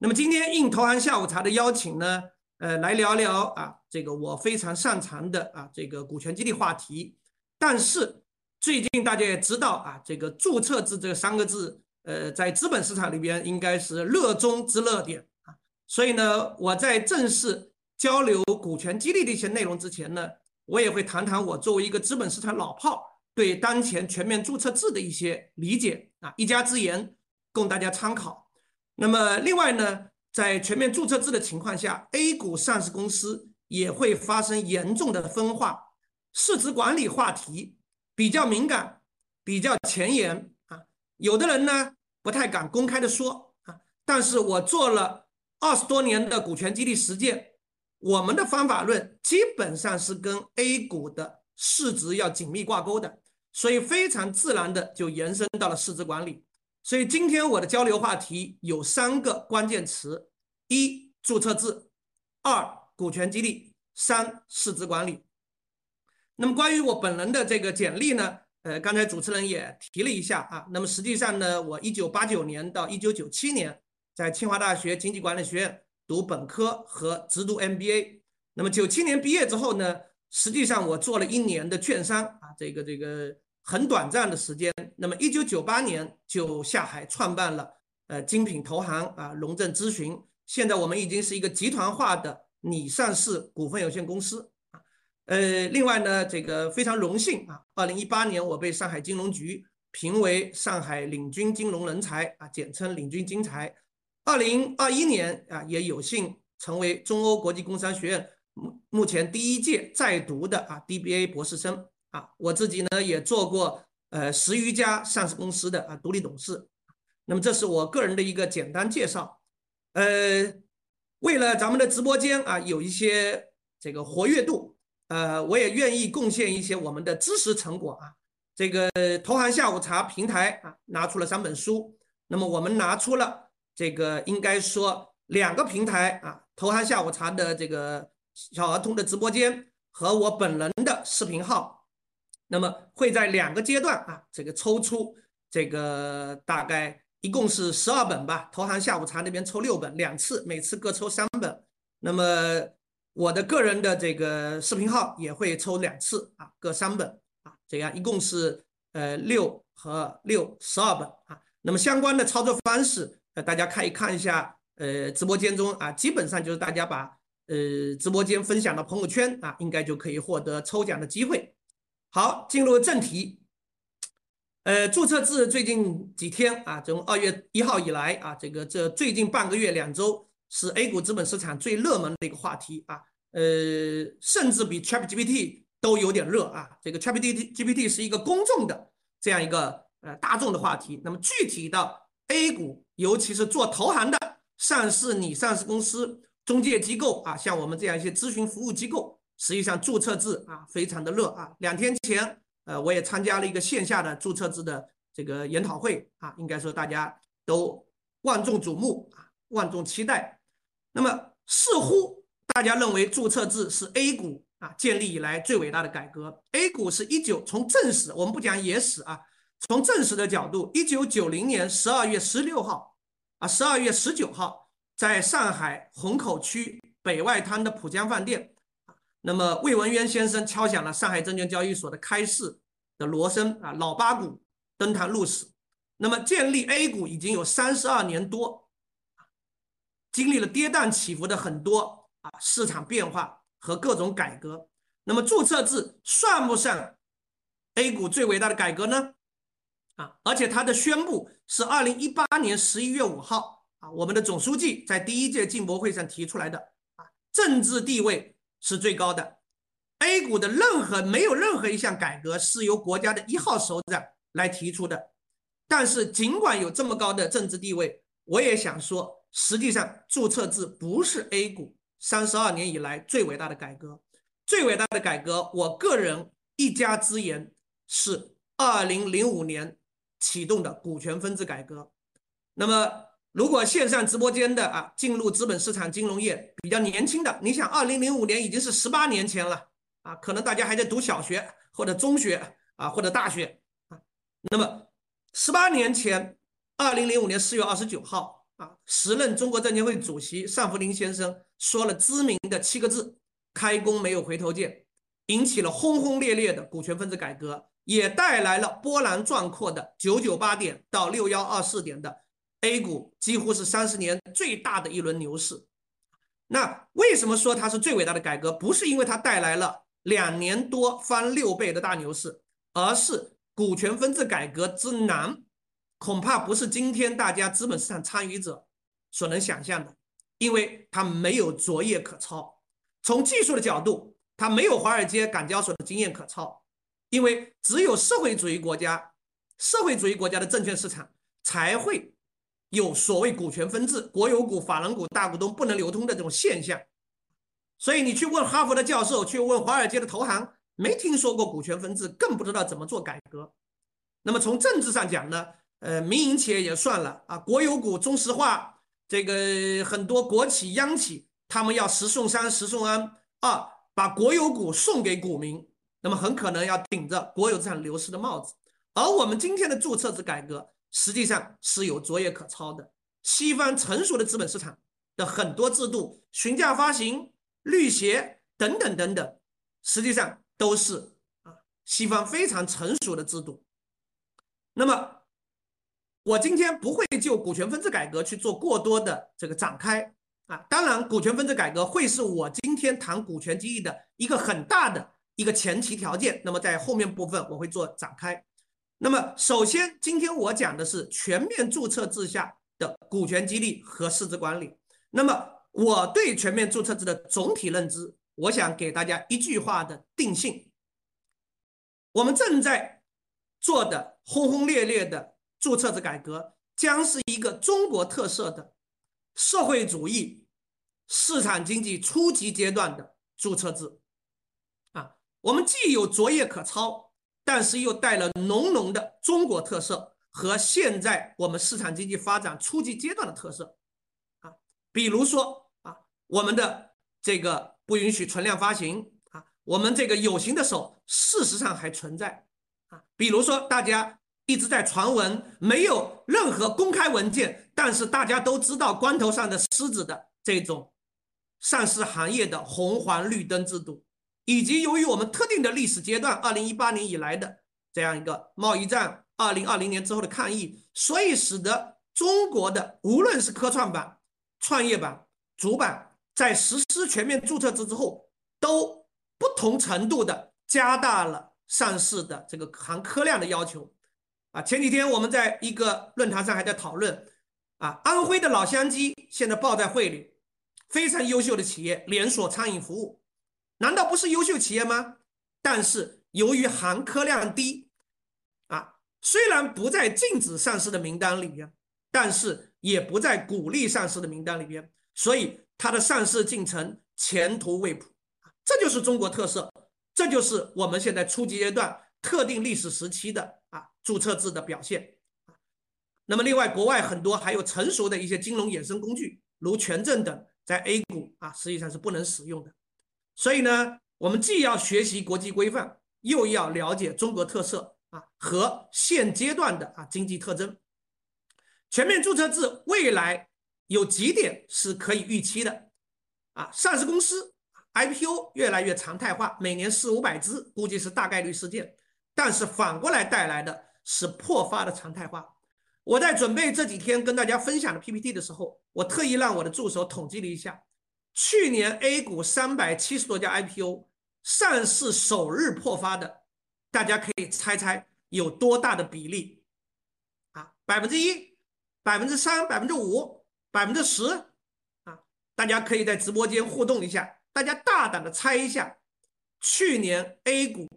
那么今天应投行下午茶的邀请呢，呃，来聊聊啊，这个我非常擅长的啊，这个股权激励话题。但是最近大家也知道啊，这个注册制这三个字，呃，在资本市场里边应该是热衷之热点啊。所以呢，我在正式交流股权激励的一些内容之前呢，我也会谈谈我作为一个资本市场老炮对当前全面注册制的一些理解啊，一家之言，供大家参考。那么，另外呢，在全面注册制的情况下，A 股上市公司也会发生严重的分化，市值管理话题比较敏感，比较前沿啊。有的人呢不太敢公开的说啊，但是我做了二十多年的股权激励实践，我们的方法论基本上是跟 A 股的市值要紧密挂钩的，所以非常自然的就延伸到了市值管理。所以今天我的交流话题有三个关键词：一、注册制；二、股权激励；三、市值管理。那么关于我本人的这个简历呢？呃，刚才主持人也提了一下啊。那么实际上呢，我一九八九年到一九九七年在清华大学经济管理学院读本科和直读 MBA。那么九七年毕业之后呢，实际上我做了一年的券商啊，这个这个。很短暂的时间，那么一九九八年就下海创办了呃精品投行啊龙正咨询，现在我们已经是一个集团化的拟上市股份有限公司，呃另外呢这个非常荣幸啊，二零一八年我被上海金融局评为上海领军金融人才啊，简称领军金才，二零二一年啊也有幸成为中欧国际工商学院目目前第一届在读的啊 DBA 博士生。啊，我自己呢也做过呃十余家上市公司的啊独立董事，那么这是我个人的一个简单介绍。呃，为了咱们的直播间啊有一些这个活跃度，呃，我也愿意贡献一些我们的知识成果啊。这个投行下午茶平台啊拿出了三本书，那么我们拿出了这个应该说两个平台啊，投行下午茶的这个小儿童的直播间和我本人的视频号。那么会在两个阶段啊，这个抽出这个大概一共是十二本吧，投行下午茶那边抽六本，两次，每次各抽三本。那么我的个人的这个视频号也会抽两次啊，各三本啊，这样一共是呃六和六十二本啊。那么相关的操作方式，呃，大家可以看一下，呃，直播间中啊，基本上就是大家把呃直播间分享到朋友圈啊，应该就可以获得抽奖的机会。好，进入正题。呃，注册制最近几天啊，从二月一号以来啊，这个这最近半个月两周是 A 股资本市场最热门的一个话题啊。呃，甚至比 ChatGPT 都有点热啊。这个 ChatGPT 是一个公众的这样一个呃大众的话题。那么具体到 A 股，尤其是做投行的上市拟上市公司中介机构啊，像我们这样一些咨询服务机构。实际上注册制啊，非常的热啊。两天前，呃，我也参加了一个线下的注册制的这个研讨会啊，应该说大家都万众瞩目啊，万众期待。那么似乎大家认为注册制是 A 股啊建立以来最伟大的改革。A 股是一九从正史，我们不讲野史啊，从正史的角度，一九九零年十二月十六号啊，十二月十九号，在上海虹口区北外滩的浦江饭店。那么魏文渊先生敲响了上海证券交易所的开市的锣声啊，老八股登堂入室。那么建立 A 股已经有三十二年多，经历了跌宕起伏的很多啊市场变化和各种改革。那么注册制算不上 A 股最伟大的改革呢？啊，而且它的宣布是二零一八年十一月五号啊，我们的总书记在第一届进博会上提出来的啊，政治地位。是最高的，A 股的任何没有任何一项改革是由国家的一号首长来提出的。但是尽管有这么高的政治地位，我也想说，实际上注册制不是 A 股三十二年以来最伟大的改革。最伟大的改革，我个人一家之言是二零零五年启动的股权分置改革。那么。如果线上直播间的啊，进入资本市场金融业比较年轻的，你想，二零零五年已经是十八年前了啊，可能大家还在读小学或者中学啊，或者大学啊。那么十八年前，二零零五年四月二十九号，啊，时任中国证监会主席尚福林先生说了知名的七个字：“开弓没有回头箭”，引起了轰轰烈烈的股权分置改革，也带来了波澜壮阔的九九八点到六幺二四点的 A 股，几乎是三十年最大的一轮牛市。那为什么说它是最伟大的改革？不是因为它带来了两年多翻六倍的大牛市，而是股权分置改革之难。恐怕不是今天大家资本市场参与者所能想象的，因为它没有昨夜可抄。从技术的角度，它没有华尔街、港交所的经验可抄，因为只有社会主义国家、社会主义国家的证券市场才会有所谓股权分置、国有股、法人股、大股东不能流通的这种现象。所以你去问哈佛的教授，去问华尔街的投行，没听说过股权分置，更不知道怎么做改革。那么从政治上讲呢？呃，民营企业也算了啊，国有股、中石化，这个很多国企、央企，他们要十送三、十送安啊，把国有股送给股民，那么很可能要顶着国有资产流失的帽子。而我们今天的注册制改革，实际上是有昨夜可抄的。西方成熟的资本市场的很多制度，询价发行、绿协等等等等，实际上都是啊西方非常成熟的制度。那么。我今天不会就股权分置改革去做过多的这个展开啊，当然，股权分置改革会是我今天谈股权激励的一个很大的一个前提条件。那么在后面部分我会做展开。那么首先，今天我讲的是全面注册制下的股权激励和市值管理。那么我对全面注册制的总体认知，我想给大家一句话的定性：我们正在做的轰轰烈烈的。注册制改革将是一个中国特色的社会主义市场经济初级阶段的注册制啊，我们既有昨夜可抄，但是又带了浓浓的中国特色和现在我们市场经济发展初级阶段的特色啊，比如说啊，我们的这个不允许存量发行啊，我们这个有形的手事实上还存在啊，比如说大家。一直在传闻，没有任何公开文件，但是大家都知道关头上的狮子的这种上市行业的红黄绿灯制度，以及由于我们特定的历史阶段，二零一八年以来的这样一个贸易战，二零二零年之后的抗疫，所以使得中国的无论是科创板、创业板、主板，在实施全面注册制之后，都不同程度的加大了上市的这个含科量的要求。啊，前几天我们在一个论坛上还在讨论，啊，安徽的老乡鸡现在抱在会里，非常优秀的企业，连锁餐饮服务，难道不是优秀企业吗？但是由于含科量低，啊，虽然不在禁止上市的名单里边，但是也不在鼓励上市的名单里边，所以它的上市进程前途未卜，这就是中国特色，这就是我们现在初级阶段特定历史时期的啊。注册制的表现那么另外国外很多还有成熟的一些金融衍生工具，如权证等，在 A 股啊实际上是不能使用的。所以呢，我们既要学习国际规范，又要了解中国特色啊和现阶段的啊经济特征。全面注册制未来有几点是可以预期的啊，上市公司 IPO 越来越常态化，每年四五百只，估计是大概率事件。但是反过来带来的。是破发的常态化。我在准备这几天跟大家分享的 PPT 的时候，我特意让我的助手统计了一下，去年 A 股三百七十多家 IPO 上市首日破发的，大家可以猜猜有多大的比例？啊，百分之一、百分之三、百分之五、百分之十？啊，大家可以在直播间互动一下，大家大胆的猜一下，去年 A 股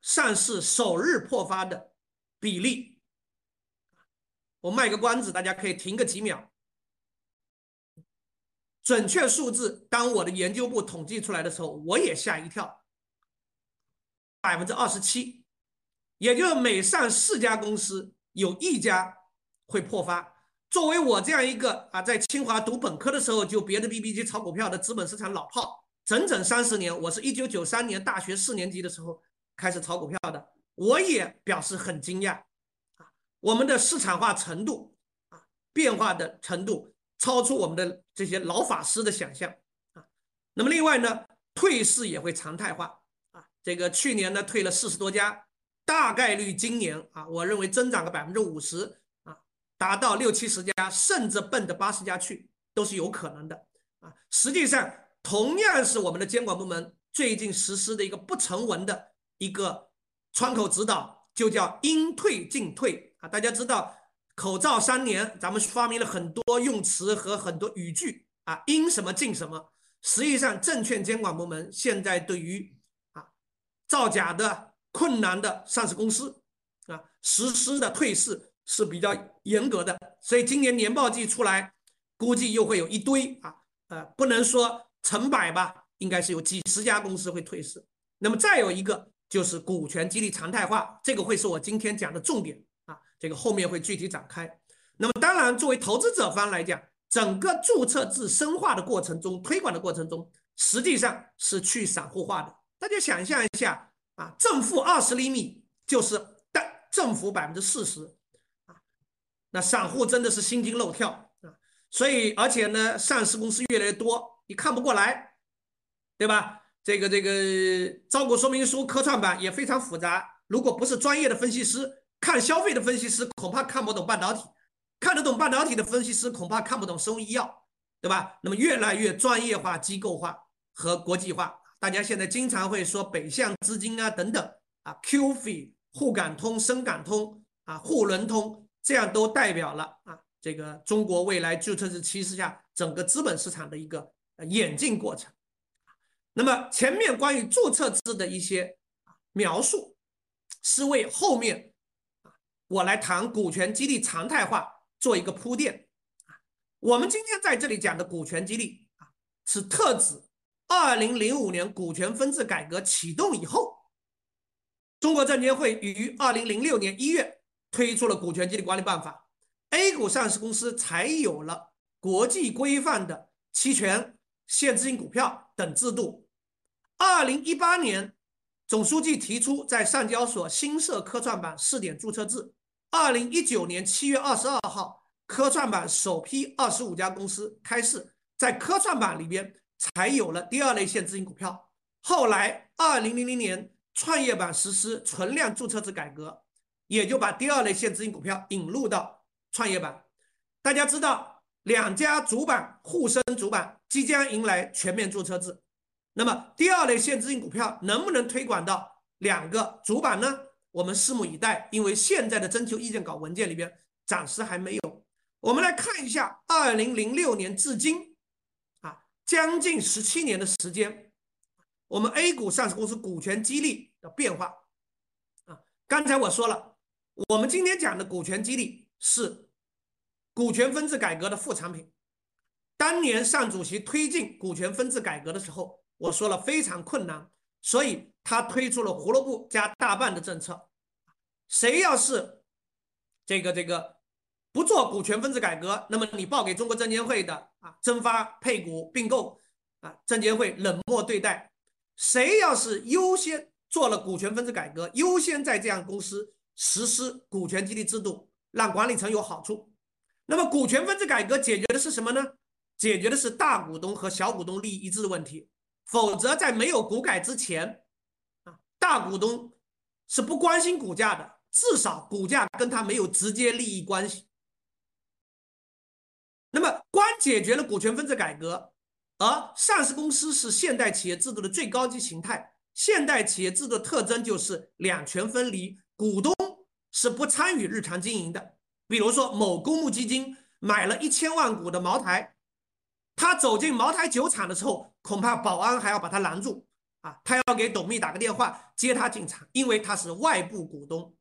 上市首日破发的。比例，我卖个关子，大家可以停个几秒。准确数字，当我的研究部统计出来的时候，我也吓一跳，百分之二十七，也就是每上四家公司有一家会破发。作为我这样一个啊，在清华读本科的时候就别的 B B 机炒股票的资本市场老炮，整整三十年，我是一九九三年大学四年级的时候开始炒股票的。我也表示很惊讶，啊，我们的市场化程度啊，变化的程度超出我们的这些老法师的想象啊。那么另外呢，退市也会常态化啊。这个去年呢退了四十多家，大概率今年啊，我认为增长个百分之五十啊，达到六七十家，甚至奔着八十家去都是有可能的啊。实际上，同样是我们的监管部门最近实施的一个不成文的一个窗口指导，就叫应退尽退啊。大家知道。口罩三年，咱们发明了很多用词和很多语句啊，应什么尽什么。实际上，证券监管部门现在对于啊造假的困难的上市公司啊实施的退市是比较严格的，所以今年年报季出来，估计又会有一堆啊呃，不能说成百吧，应该是有几十家公司会退市。那么再有一个就是股权激励常态化，这个会是我今天讲的重点。这个后面会具体展开。那么，当然，作为投资者方来讲，整个注册制深化的过程中、推广的过程中，实际上是去散户化的。大家想象一下啊，正负二十厘米就是但正负百分之四十啊，那散户真的是心惊肉跳啊。所以，而且呢，上市公司越来越多，你看不过来，对吧？这个这个招股说明书科创板也非常复杂，如果不是专业的分析师。看消费的分析师恐怕看不懂半导体，看得懂半导体的分析师恐怕看不懂生物医药，对吧？那么越来越专业化、机构化和国际化。大家现在经常会说北向资金啊等等啊，QF、沪港通、深港通啊、沪伦通，这样都代表了啊这个中国未来注册制趋势下整个资本市场的一个演进过程。那么前面关于注册制的一些描述，是为后面。我来谈股权激励常态化做一个铺垫啊。我们今天在这里讲的股权激励啊，是特指二零零五年股权分置改革启动以后，中国证监会于二零零六年一月推出了股权激励管理办法，A 股上市公司才有了国际规范的期权、现资金股票等制度。二零一八年，总书记提出在上交所新设科创板试点注册制。二零一九年七月二十二号，科创板首批二十五家公司开市，在科创板里边才有了第二类现资金股票。后来，二零零零年创业板实施存量注册制改革，也就把第二类现资金股票引入到创业板。大家知道，两家主板沪深主板即将迎来全面注册制，那么第二类现资金股票能不能推广到两个主板呢？我们拭目以待，因为现在的征求意见稿文件里边暂时还没有。我们来看一下，二零零六年至今，啊，将近十七年的时间，我们 A 股上市公司股权激励的变化。啊，刚才我说了，我们今天讲的股权激励是股权分置改革的副产品。当年上主席推进股权分置改革的时候，我说了非常困难。所以他推出了胡萝卜加大棒的政策，谁要是这个这个不做股权分置改革，那么你报给中国证监会的啊，增发配股并购啊，证监会冷漠对待；谁要是优先做了股权分置改革，优先在这样公司实施股权激励制度，让管理层有好处。那么股权分置改革解决的是什么呢？解决的是大股东和小股东利益一致的问题。否则，在没有股改之前，啊，大股东是不关心股价的，至少股价跟他没有直接利益关系。那么，光解决了股权分置改革，而上市公司是现代企业制度的最高级形态。现代企业制度的特征就是两权分离，股东是不参与日常经营的。比如说，某公募基金买了一千万股的茅台。他走进茅台酒厂的时候，恐怕保安还要把他拦住啊！他要给董秘打个电话接他进场，因为他是外部股东。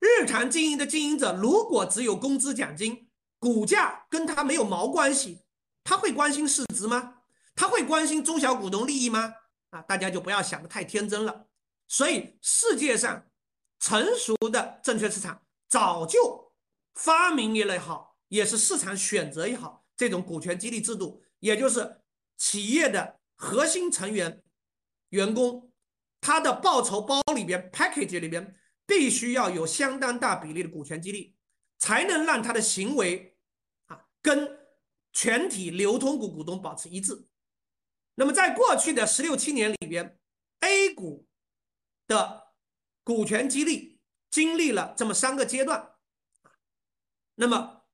日常经营的经营者，如果只有工资奖金，股价跟他没有毛关系，他会关心市值吗？他会关心中小股东利益吗？啊，大家就不要想的太天真了。所以，世界上成熟的证券市场早就发明也好，也是市场选择也好。这种股权激励制度，也就是企业的核心成员、员工，他的报酬包里边 package 里边必须要有相当大比例的股权激励，才能让他的行为啊跟全体流通股股东保持一致。那么在过去的十六七年里边，A 股的股权激励经历了这么三个阶段。那么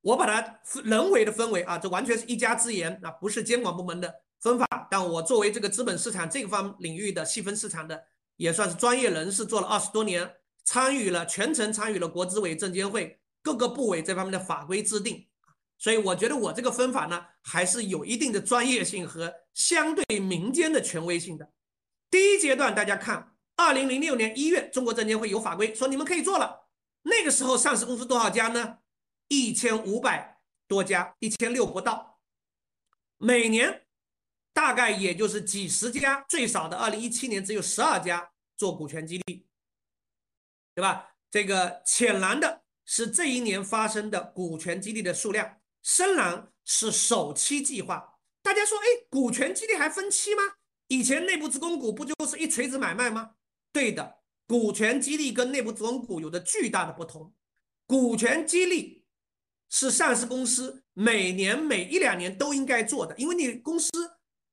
我把它人为的分为啊，这完全是一家之言啊，不是监管部门的分法。但我作为这个资本市场这个方领域的细分市场的，也算是专业人士，做了二十多年，参与了全程参与了国资委、证监会各个部委这方面的法规制定。所以我觉得我这个分法呢，还是有一定的专业性和相对民间的权威性的。第一阶段，大家看，二零零六年一月，中国证监会有法规说你们可以做了。那个时候上市公司多少家呢？一千五百多家，一千六不到。每年大概也就是几十家，最少的二零一七年只有十二家做股权激励，对吧？这个浅蓝的是这一年发生的股权激励的数量。深蓝是首期计划，大家说，哎，股权激励还分期吗？以前内部职工股不就是一锤子买卖吗？对的，股权激励跟内部职工股有着巨大的不同。股权激励是上市公司每年每一两年都应该做的，因为你公司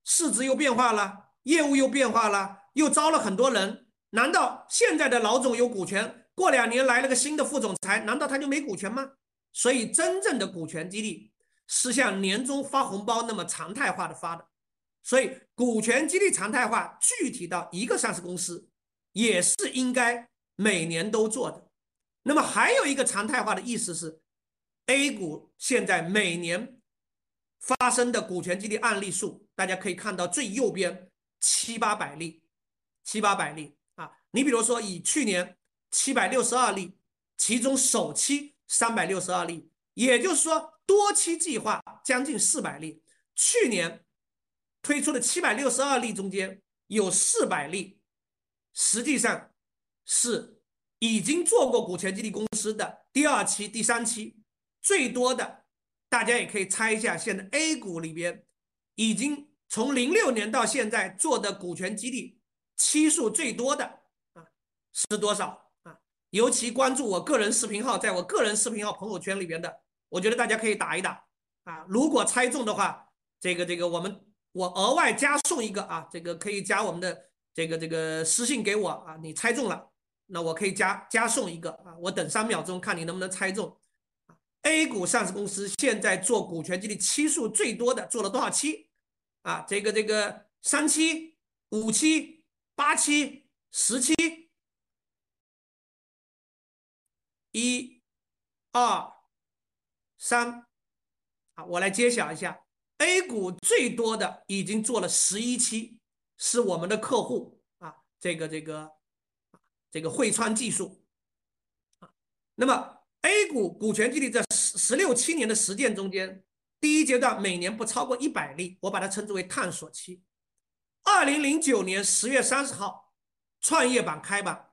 市值又变化了，业务又变化了，又招了很多人，难道现在的老总有股权，过两年来了个新的副总裁，难道他就没股权吗？所以，真正的股权激励是像年终发红包那么常态化的发的。所以，股权激励常态化，具体到一个上市公司，也是应该每年都做的。那么，还有一个常态化的意思是，A 股现在每年发生的股权激励案例数，大家可以看到最右边七八百例，七八百例。你比如说，以去年七百六十二例，其中首期。三百六十二例，也就是说多期计划将近四百例。去年推出的七百六十二例中间有四百例，实际上是已经做过股权激励公司的第二期、第三期。最多的，大家也可以猜一下，现在 A 股里边已经从零六年到现在做的股权激励期数最多的是多少啊？尤其关注我个人视频号，在我个人视频号朋友圈里边的，我觉得大家可以打一打啊。如果猜中的话，这个这个我们我额外加送一个啊，这个可以加我们的这个这个私信给我啊。你猜中了，那我可以加加送一个啊。我等三秒钟看你能不能猜中。A 股上市公司现在做股权激励期数最多的做了多少期啊？这个这个三期、五期、八期、十期。一、二、三，啊，我来揭晓一下，A 股最多的已经做了十一期，是我们的客户啊，这个这个这个汇川技术啊。那么 A 股股权激励在十十六七年的实践中间，第一阶段每年不超过一百例，我把它称之为探索期。二零零九年十月三十号，创业板开板。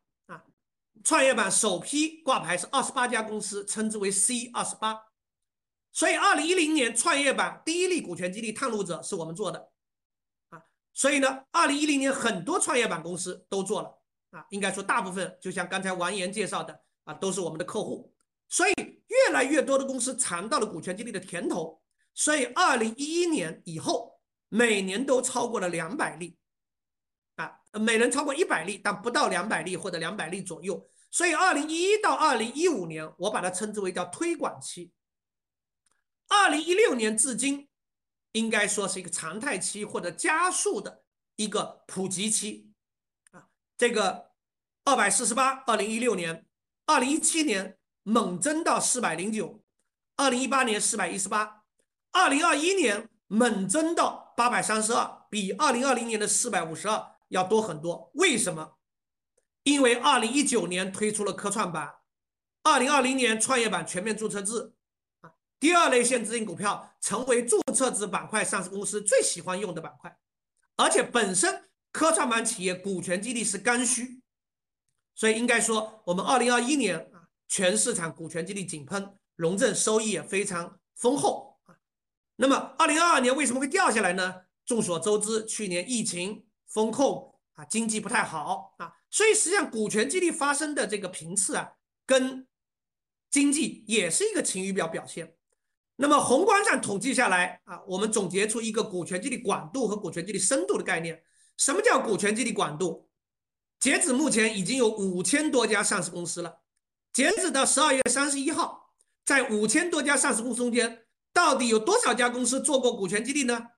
创业板首批挂牌是二十八家公司，称之为 C 二十八。所以，二零一零年创业板第一例股权激励探路者是我们做的啊。所以呢，二零一零年很多创业板公司都做了啊。应该说，大部分就像刚才王岩介绍的啊，都是我们的客户。所以，越来越多的公司尝到了股权激励的甜头。所以，二零一一年以后，每年都超过了两百例，每人超过一百例，但不到两百例或者两百例左右。所以，二零一一到二零一五年，我把它称之为叫推广期。二零一六年至今，应该说是一个常态期或者加速的一个普及期啊。这个二百四十八，二零一六年，二零一七年猛增到四百零九，二零一八年四百一十八，二零二一年猛增到八百三十二，比二零二零年的四百五十二要多很多。为什么？因为二零一九年推出了科创板，二零二零年创业板全面注册制，啊，第二类限制性股票成为注册制板块上市公司最喜欢用的板块，而且本身科创板企业股权激励是刚需，所以应该说我们二零二一年啊，全市场股权激励井喷，融证收益也非常丰厚啊。那么二零二二年为什么会掉下来呢？众所周知，去年疫情风控啊，经济不太好啊。所以实际上，股权激励发生的这个频次啊，跟经济也是一个晴雨表表现。那么宏观上统计下来啊，我们总结出一个股权激励广度和股权激励深度的概念。什么叫股权激励广度？截止目前已经有五千多家上市公司了。截止到十二月三十一号，在五千多家上市公司中间，到底有多少家公司做过股权激励呢？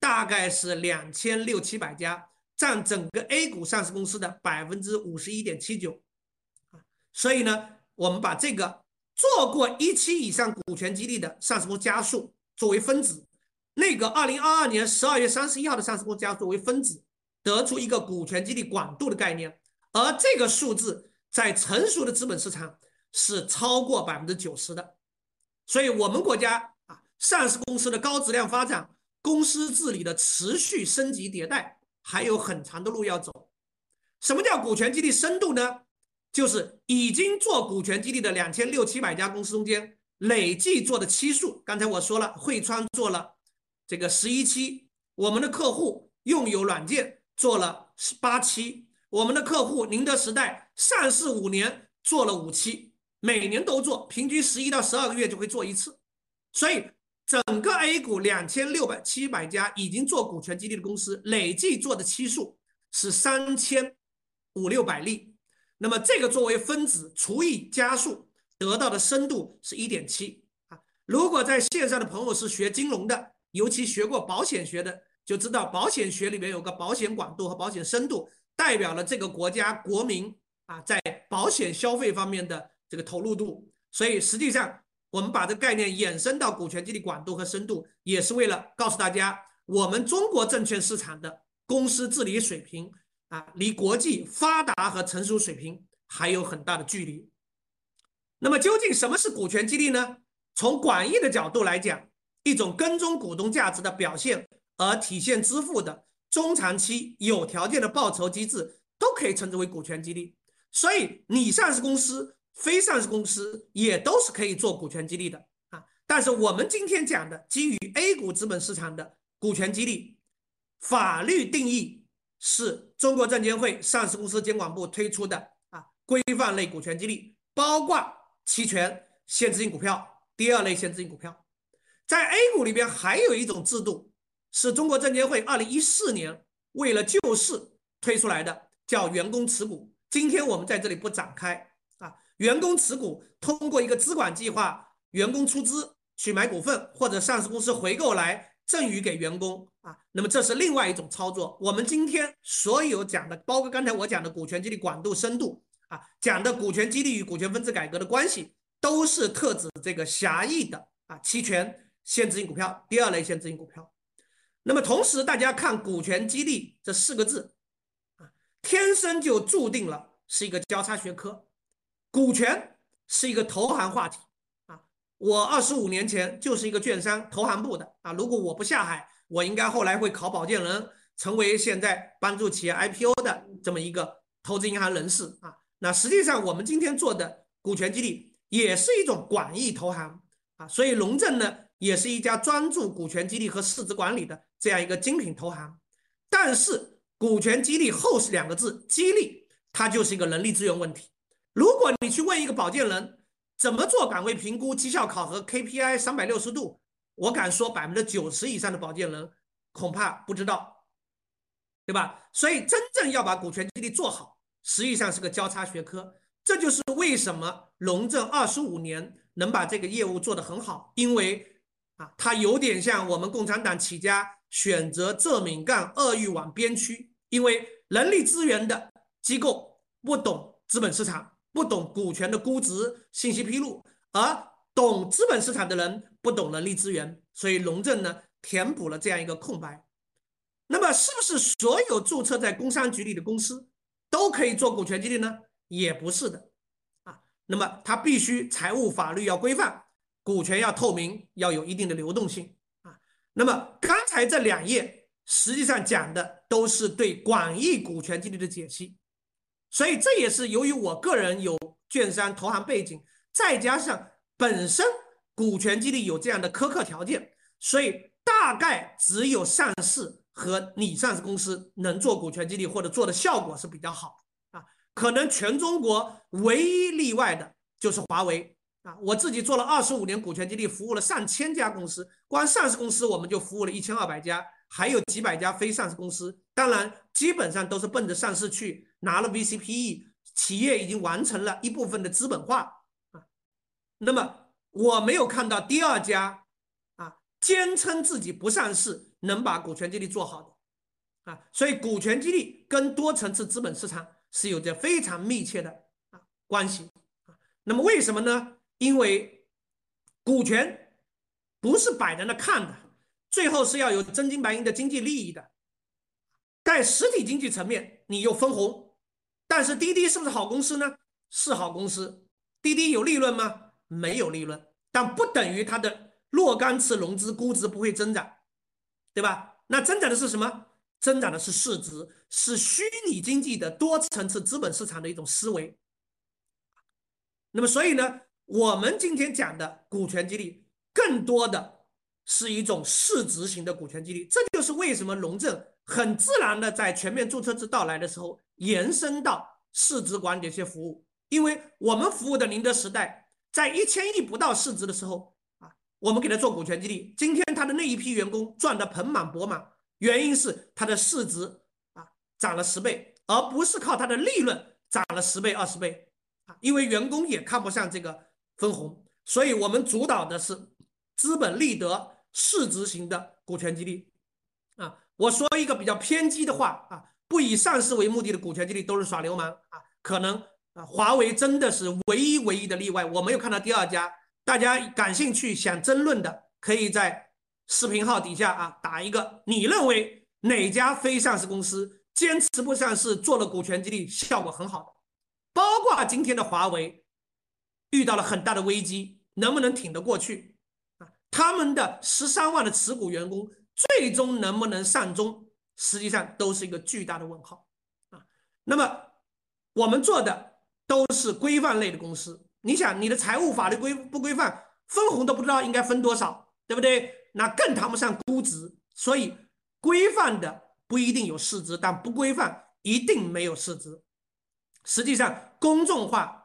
大概是两千六七百家，占整个 A 股上市公司的百分之五十一点七九。所以呢，我们把这个做过一期以上股权激励的上市公司家数作为分子，那个二零二二年十二月三十一号的上市公司家作为分子，得出一个股权激励广度的概念。而这个数字在成熟的资本市场是超过百分之九十的。所以，我们国家啊，上市公司的高质量发展，公司治理的持续升级迭代，还有很长的路要走。什么叫股权激励深度呢？就是已经做股权激励的两千六七百家公司中间，累计做的期数。刚才我说了，汇川做了这个十一期，我们的客户用友软件做了十八期，我们的客户宁德时代上市五年做了五期，每年都做，平均十一到十二个月就会做一次。所以整个 A 股两千六百七百家已经做股权激励的公司，累计做的期数是三千五六百例。那么这个作为分子除以加数得到的深度是一点七啊。如果在线上的朋友是学金融的，尤其学过保险学的，就知道保险学里面有个保险广度和保险深度，代表了这个国家国民啊在保险消费方面的这个投入度。所以实际上我们把这概念衍生到股权激励广度和深度，也是为了告诉大家，我们中国证券市场的公司治理水平。啊，离国际发达和成熟水平还有很大的距离。那么，究竟什么是股权激励呢？从广义的角度来讲，一种跟踪股东价值的表现而体现支付的中长期有条件的报酬机制，都可以称之为股权激励。所以，你上市公司、非上市公司也都是可以做股权激励的啊。但是，我们今天讲的基于 A 股资本市场的股权激励，法律定义。是中国证监会上市公司监管部推出的啊规范类股权激励，包括期权、现值性股票、第二类现值性股票。在 A 股里边还有一种制度，是中国证监会二零一四年为了救市推出来的，叫员工持股。今天我们在这里不展开，员工持股通过一个资管计划，员工出资去买股份，或者上市公司回购来。赠与给员工啊，那么这是另外一种操作。我们今天所有讲的，包括刚才我讲的股权激励广度、深度啊，讲的股权激励与股权分置改革的关系，都是特指这个狭义的啊期权、现值性股票、第二类现值性股票。那么同时，大家看股权激励这四个字啊，天生就注定了是一个交叉学科，股权是一个投行话题啊。我二十五年前就是一个券商投行部的啊，如果我不下海，我应该后来会考保荐人，成为现在帮助企业 IPO 的这么一个投资银行人士啊。那实际上我们今天做的股权激励也是一种广义投行啊，所以龙正呢也是一家专注股权激励和市值管理的这样一个精品投行。但是股权激励后是两个字，激励它就是一个人力资源问题。如果你去问一个保荐人，怎么做岗位评估、绩效考核、KPI 三百六十度？我敢说百分之九十以上的保荐人恐怕不知道，对吧？所以真正要把股权激励做好，实际上是个交叉学科。这就是为什么龙正二十五年能把这个业务做得很好，因为啊，它有点像我们共产党起家选择浙闽赣鄂豫皖边区，因为人力资源的机构不懂资本市场。不懂股权的估值、信息披露，而懂资本市场的人不懂人力资源，所以龙正呢填补了这样一个空白。那么，是不是所有注册在工商局里的公司都可以做股权激励呢？也不是的啊。那么，它必须财务法律要规范，股权要透明，要有一定的流动性啊。那么，刚才这两页实际上讲的都是对广义股权激励的解析。所以这也是由于我个人有券商投行背景，再加上本身股权激励有这样的苛刻条件，所以大概只有上市和拟上市公司能做股权激励，或者做的效果是比较好啊。可能全中国唯一例外的就是华为啊，我自己做了二十五年股权激励，服务了上千家公司，光上市公司我们就服务了一千二百家，还有几百家非上市公司。当然，基本上都是奔着上市去，拿了 VCPE，企业已经完成了一部分的资本化啊。那么我没有看到第二家啊，坚称自己不上市能把股权激励做好的啊。所以，股权激励跟多层次资本市场是有着非常密切的啊关系啊。那么为什么呢？因为股权不是摆在那看的，最后是要有真金白银的经济利益的。在实体经济层面，你又分红，但是滴滴是不是好公司呢？是好公司。滴滴有利润吗？没有利润，但不等于它的若干次融资估值不会增长，对吧？那增长的是什么？增长的是市值，是虚拟经济的多层次资本市场的一种思维。那么，所以呢？我们今天讲的股权激励，更多的是一种市值型的股权激励。这就是为什么龙正很自然的在全面注册制到来的时候，延伸到市值管理这些服务。因为我们服务的宁德时代，在一千亿不到市值的时候啊，我们给他做股权激励。今天他的那一批员工赚得盆满钵满，原因是他的市值啊涨了十倍，而不是靠他的利润涨了十倍、二十倍啊。因为员工也看不上这个。分红，所以我们主导的是资本利得市值型的股权激励啊。我说一个比较偏激的话啊，不以上市为目的的股权激励都是耍流氓啊。可能啊，华为真的是唯一唯一的例外，我没有看到第二家。大家感兴趣想争论的，可以在视频号底下啊打一个，你认为哪家非上市公司坚持不上市做了股权激励效果很好的？包括今天的华为。遇到了很大的危机，能不能挺得过去？他们的十三万的持股员工最终能不能善终，实际上都是一个巨大的问号啊。那么我们做的都是规范类的公司，你想你的财务法律规不规范，分红都不知道应该分多少，对不对？那更谈不上估值。所以规范的不一定有市值，但不规范一定没有市值。实际上公众化。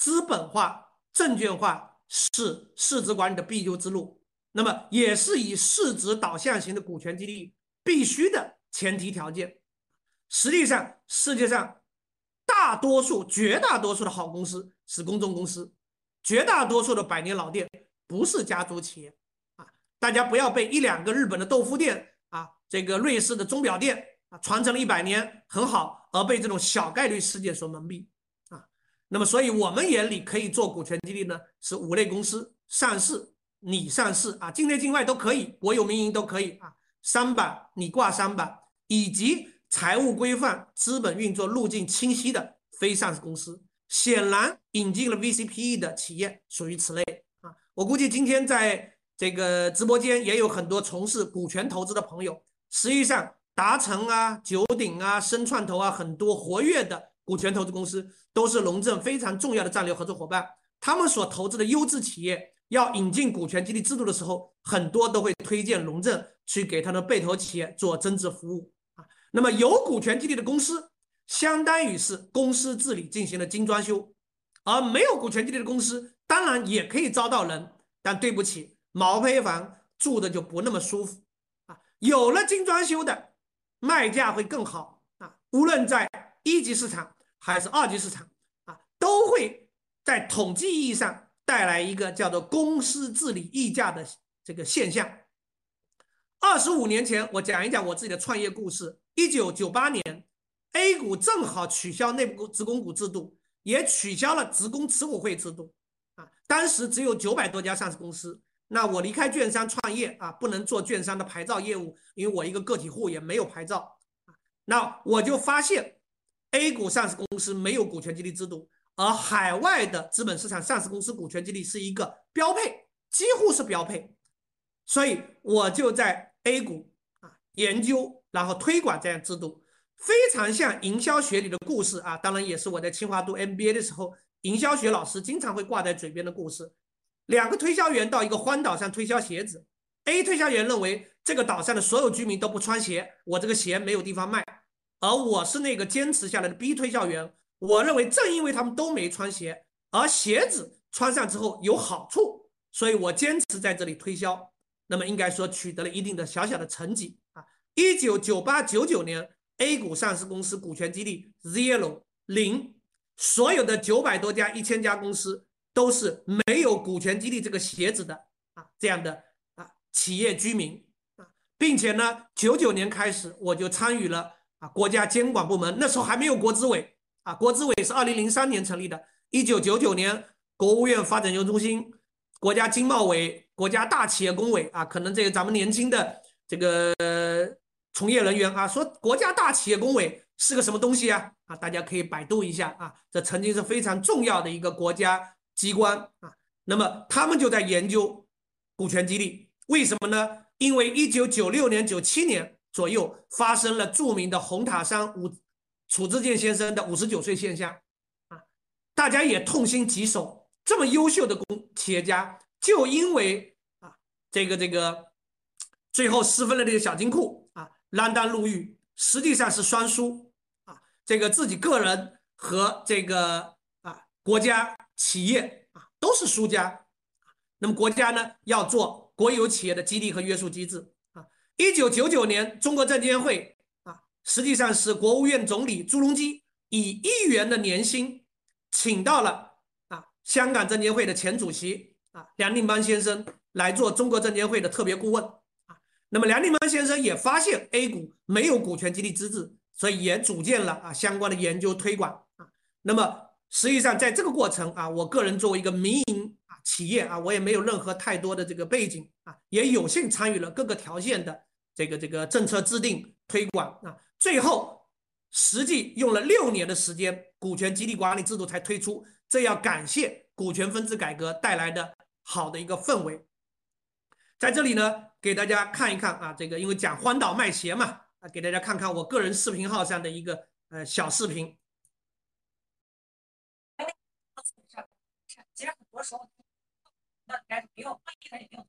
资本化、证券化是市值管理的必由之路，那么也是以市值导向型的股权激励必须的前提条件。实际上，世界上大多数、绝大多数的好公司是公众公司，绝大多数的百年老店不是家族企业啊！大家不要被一两个日本的豆腐店啊，这个瑞士的钟表店啊，传承了一百年很好，而被这种小概率事件所蒙蔽啊。那么，所以我们眼里可以做股权激励呢，是五类公司：上市、你上市啊，境内境外都可以，国有民营都可以啊。三板你挂三板，以及财务规范、资本运作路径清晰的非上市公司。显然，引进了 VCPE 的企业属于此类啊。我估计今天在这个直播间也有很多从事股权投资的朋友。实际上，达成啊、九鼎啊、深创投啊，很多活跃的。股权投资公司都是龙正非常重要的战略合作伙伴，他们所投资的优质企业要引进股权激励制度的时候，很多都会推荐龙正去给他的被投企业做增值服务啊。那么有股权激励的公司，相当于是公司治理进行了精装修，而没有股权激励的公司，当然也可以招到人，但对不起，毛坯房住的就不那么舒服啊。有了精装修的，卖价会更好啊，无论在一级市场。还是二级市场啊，都会在统计意义上带来一个叫做公司治理溢价的这个现象。二十五年前，我讲一讲我自己的创业故事。一九九八年，A 股正好取消内部职工股制度，也取消了职工持股会制度啊。当时只有九百多家上市公司。那我离开券商创业啊，不能做券商的牌照业务，因为我一个个体户也没有牌照。那我就发现。A 股上市公司没有股权激励制度，而海外的资本市场上市公司股权激励是一个标配，几乎是标配。所以我就在 A 股啊研究，然后推广这样制度，非常像营销学里的故事啊。当然也是我在清华读 MBA 的时候，营销学老师经常会挂在嘴边的故事。两个推销员到一个荒岛上推销鞋子，A 推销员认为这个岛上的所有居民都不穿鞋，我这个鞋没有地方卖。而我是那个坚持下来的 B 推销员，我认为正因为他们都没穿鞋，而鞋子穿上之后有好处，所以我坚持在这里推销。那么应该说取得了一定的小小的成绩啊。一九九八九九年，A 股上市公司股权激励 zero 零，所有的九百多家、一千家公司都是没有股权激励这个鞋子的啊，这样的啊企业居民啊，并且呢，九九年开始我就参与了啊国家监管部门，那时候还没有国资委啊，国资委是二零零三年成立的，一九九九年。国务院发展研究中心、国家经贸委、国家大企业工委啊，可能这个咱们年轻的这个从业人员啊，说国家大企业工委是个什么东西啊？啊，大家可以百度一下啊，这曾经是非常重要的一个国家机关啊。那么他们就在研究股权激励，为什么呢？因为一九九六年、九七年左右发生了著名的红塔山五楚志健先生的五十九岁现象啊，大家也痛心疾首。这么优秀的工企业家，就因为啊，这个这个，最后私分了这个小金库啊，锒铛入狱，实际上是双输啊，这个自己个人和这个啊国家企业啊都是输家。那么国家呢要做国有企业的激励和约束机制啊。一九九九年，中国证监会，实际上是国务院总理朱镕基以一元的年薪请到了啊。香港证监会的前主席啊，梁定邦先生来做中国证监会的特别顾问啊。那么梁定邦先生也发现 A 股没有股权激励资质，所以也组建了啊相关的研究推广啊。那么实际上在这个过程啊，我个人作为一个民营啊企业啊，我也没有任何太多的这个背景啊，也有幸参与了各个条线的这个这个政策制定推广啊。最后实际用了六年的时间，股权激励管理制度才推出。这要感谢股权分置改革带来的好的一个氛围，在这里呢，给大家看一看啊，这个因为讲荒岛卖鞋嘛，啊，给大家看看我个人视频号上的一个呃小视频。其实很多时候，那该是没有，一开始没有。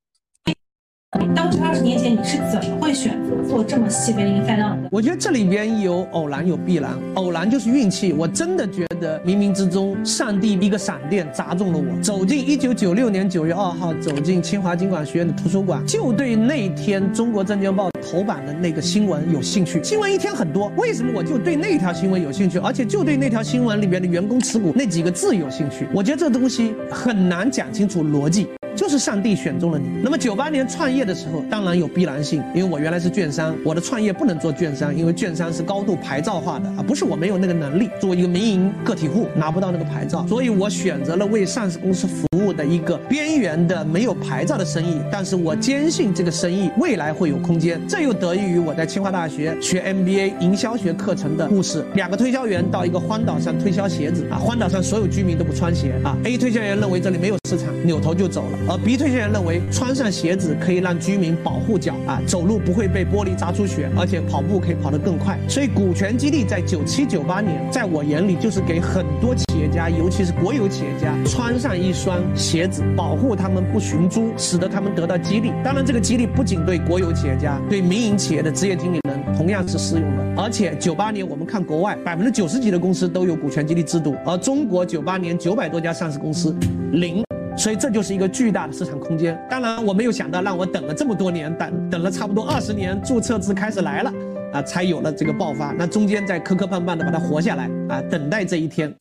当初二十年前，你是怎么会选择做这么细微的一个赛道的？我觉得这里边有偶然，有必然。偶然就是运气，我真的觉得冥冥之中，上帝一个闪电砸中了我。走进一九九六年九月二号，走进清华经管学院的图书馆，就对那天中国证券报头版的那个新闻有兴趣。新闻一天很多，为什么我就对那条新闻有兴趣？而且就对那条新闻里边的员工持股那几个字有兴趣？我觉得这东西很难讲清楚逻辑。就是上帝选中了你。那么九八年创业的时候，当然有必然性，因为我原来是券商，我的创业不能做券商，因为券商是高度牌照化的啊，不是我没有那个能力，作为一个民营个体户拿不到那个牌照，所以我选择了为上市公司服务的一个边缘的没有牌照的生意。但是我坚信这个生意未来会有空间，这又得益于我在清华大学学 MBA 营销学课程的故事。两个推销员到一个荒岛上推销鞋子啊，荒岛上所有居民都不穿鞋啊，A 推销员认为这里没有市场，扭头就走了。而 B 推销员认为穿上鞋子可以让居民保护脚啊，走路不会被玻璃扎出血，而且跑步可以跑得更快。所以股权激励在九七九八年，在我眼里就是给很多企业家，尤其是国有企业家穿上一双鞋子，保护他们不寻租，使得他们得到激励。当然，这个激励不仅对国有企业家，对民营企业的职业经理人同样是适用的。而且九八年我们看国外，百分之九十几的公司都有股权激励制度，而中国九八年九百多家上市公司零。所以这就是一个巨大的市场空间。当然，我没有想到让我等了这么多年，等等了差不多二十年，注册制开始来了，啊，才有了这个爆发。那中间在磕磕绊绊的把它活下来，啊，等待这一天。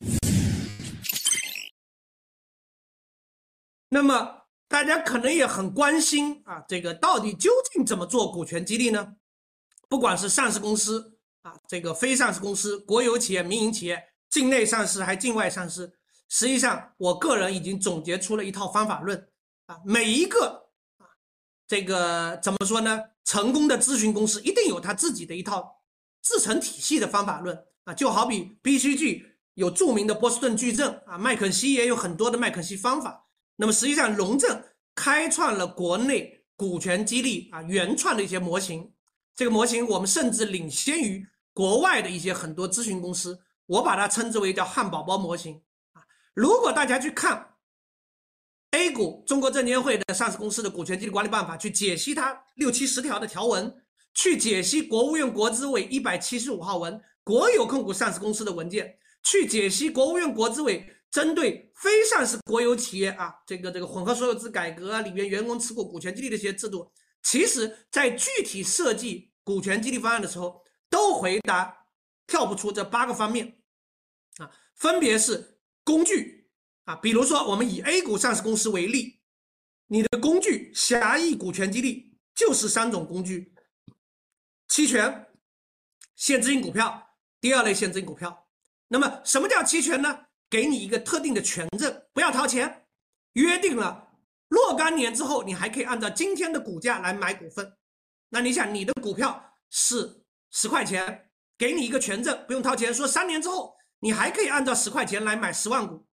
那么大家可能也很关心啊，这个到底究竟怎么做股权激励呢？不管是上市公司啊，这个非上市公司、国有企业、民营企业、境内上市还境外上市。实际上，我个人已经总结出了一套方法论啊，每一个啊，这个怎么说呢？成功的咨询公司一定有他自己的一套自成体系的方法论啊，就好比 BCG 有著名的波士顿矩阵啊，麦肯锡也有很多的麦肯锡方法。那么实际上，龙正开创了国内股权激励啊原创的一些模型，这个模型我们甚至领先于国外的一些很多咨询公司，我把它称之为叫汉堡包模型。如果大家去看 A 股中国证监会的上市公司的股权激励管理办法，去解析它六七十条的条文，去解析国务院国资委一百七十五号文国有控股上市公司的文件，去解析国务院国资委针对非上市国有企业啊，这个这个混合所有制改革啊里面员工持股股权激励的一些制度，其实在具体设计股权激励方案的时候，都回答跳不出这八个方面。啊，分别是工具啊，比如说我们以 A 股上市公司为例，你的工具狭义股权激励就是三种工具：期权、现值性股票。第二类现值性股票，那么什么叫期权呢？给你一个特定的权证，不要掏钱，约定了若干年之后，你还可以按照今天的股价来买股份。那你想，你的股票是十块钱，给你一个权证，不用掏钱，说三年之后你还可以按照十块钱来买十万股。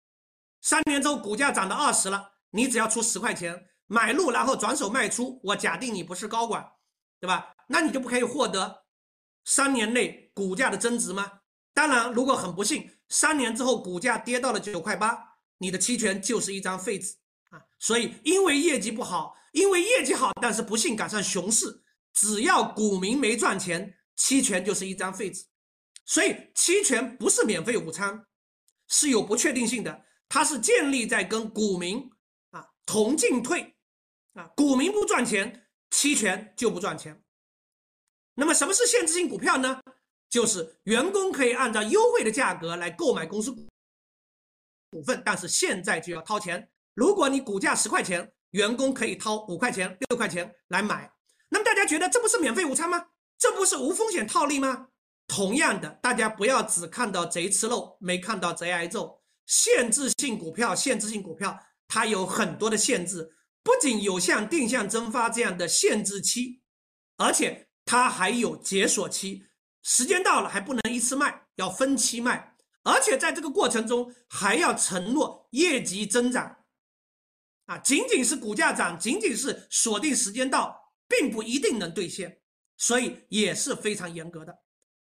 三年之后股价涨到二十了，你只要出十块钱买入，然后转手卖出。我假定你不是高管，对吧？那你就不可以获得三年内股价的增值吗？当然，如果很不幸。三年之后，股价跌到了九块八，你的期权就是一张废纸啊！所以，因为业绩不好，因为业绩好，但是不幸赶上熊市，只要股民没赚钱，期权就是一张废纸。所以，期权不是免费午餐，是有不确定性的，它是建立在跟股民啊同进退啊，股民不赚钱，期权就不赚钱。那么，什么是限制性股票呢？就是员工可以按照优惠的价格来购买公司股份，但是现在就要掏钱。如果你股价十块钱，员工可以掏五块钱、六块钱来买。那么大家觉得这不是免费午餐吗？这不是无风险套利吗？同样的，大家不要只看到贼吃肉，没看到贼挨揍。限制性股票，限制性股票它有很多的限制，不仅有像定向增发这样的限制期，而且它还有解锁期。时间到了还不能一次卖，要分期卖，而且在这个过程中还要承诺业绩增长，啊，仅仅是股价涨，仅仅是锁定时间到，并不一定能兑现，所以也是非常严格的。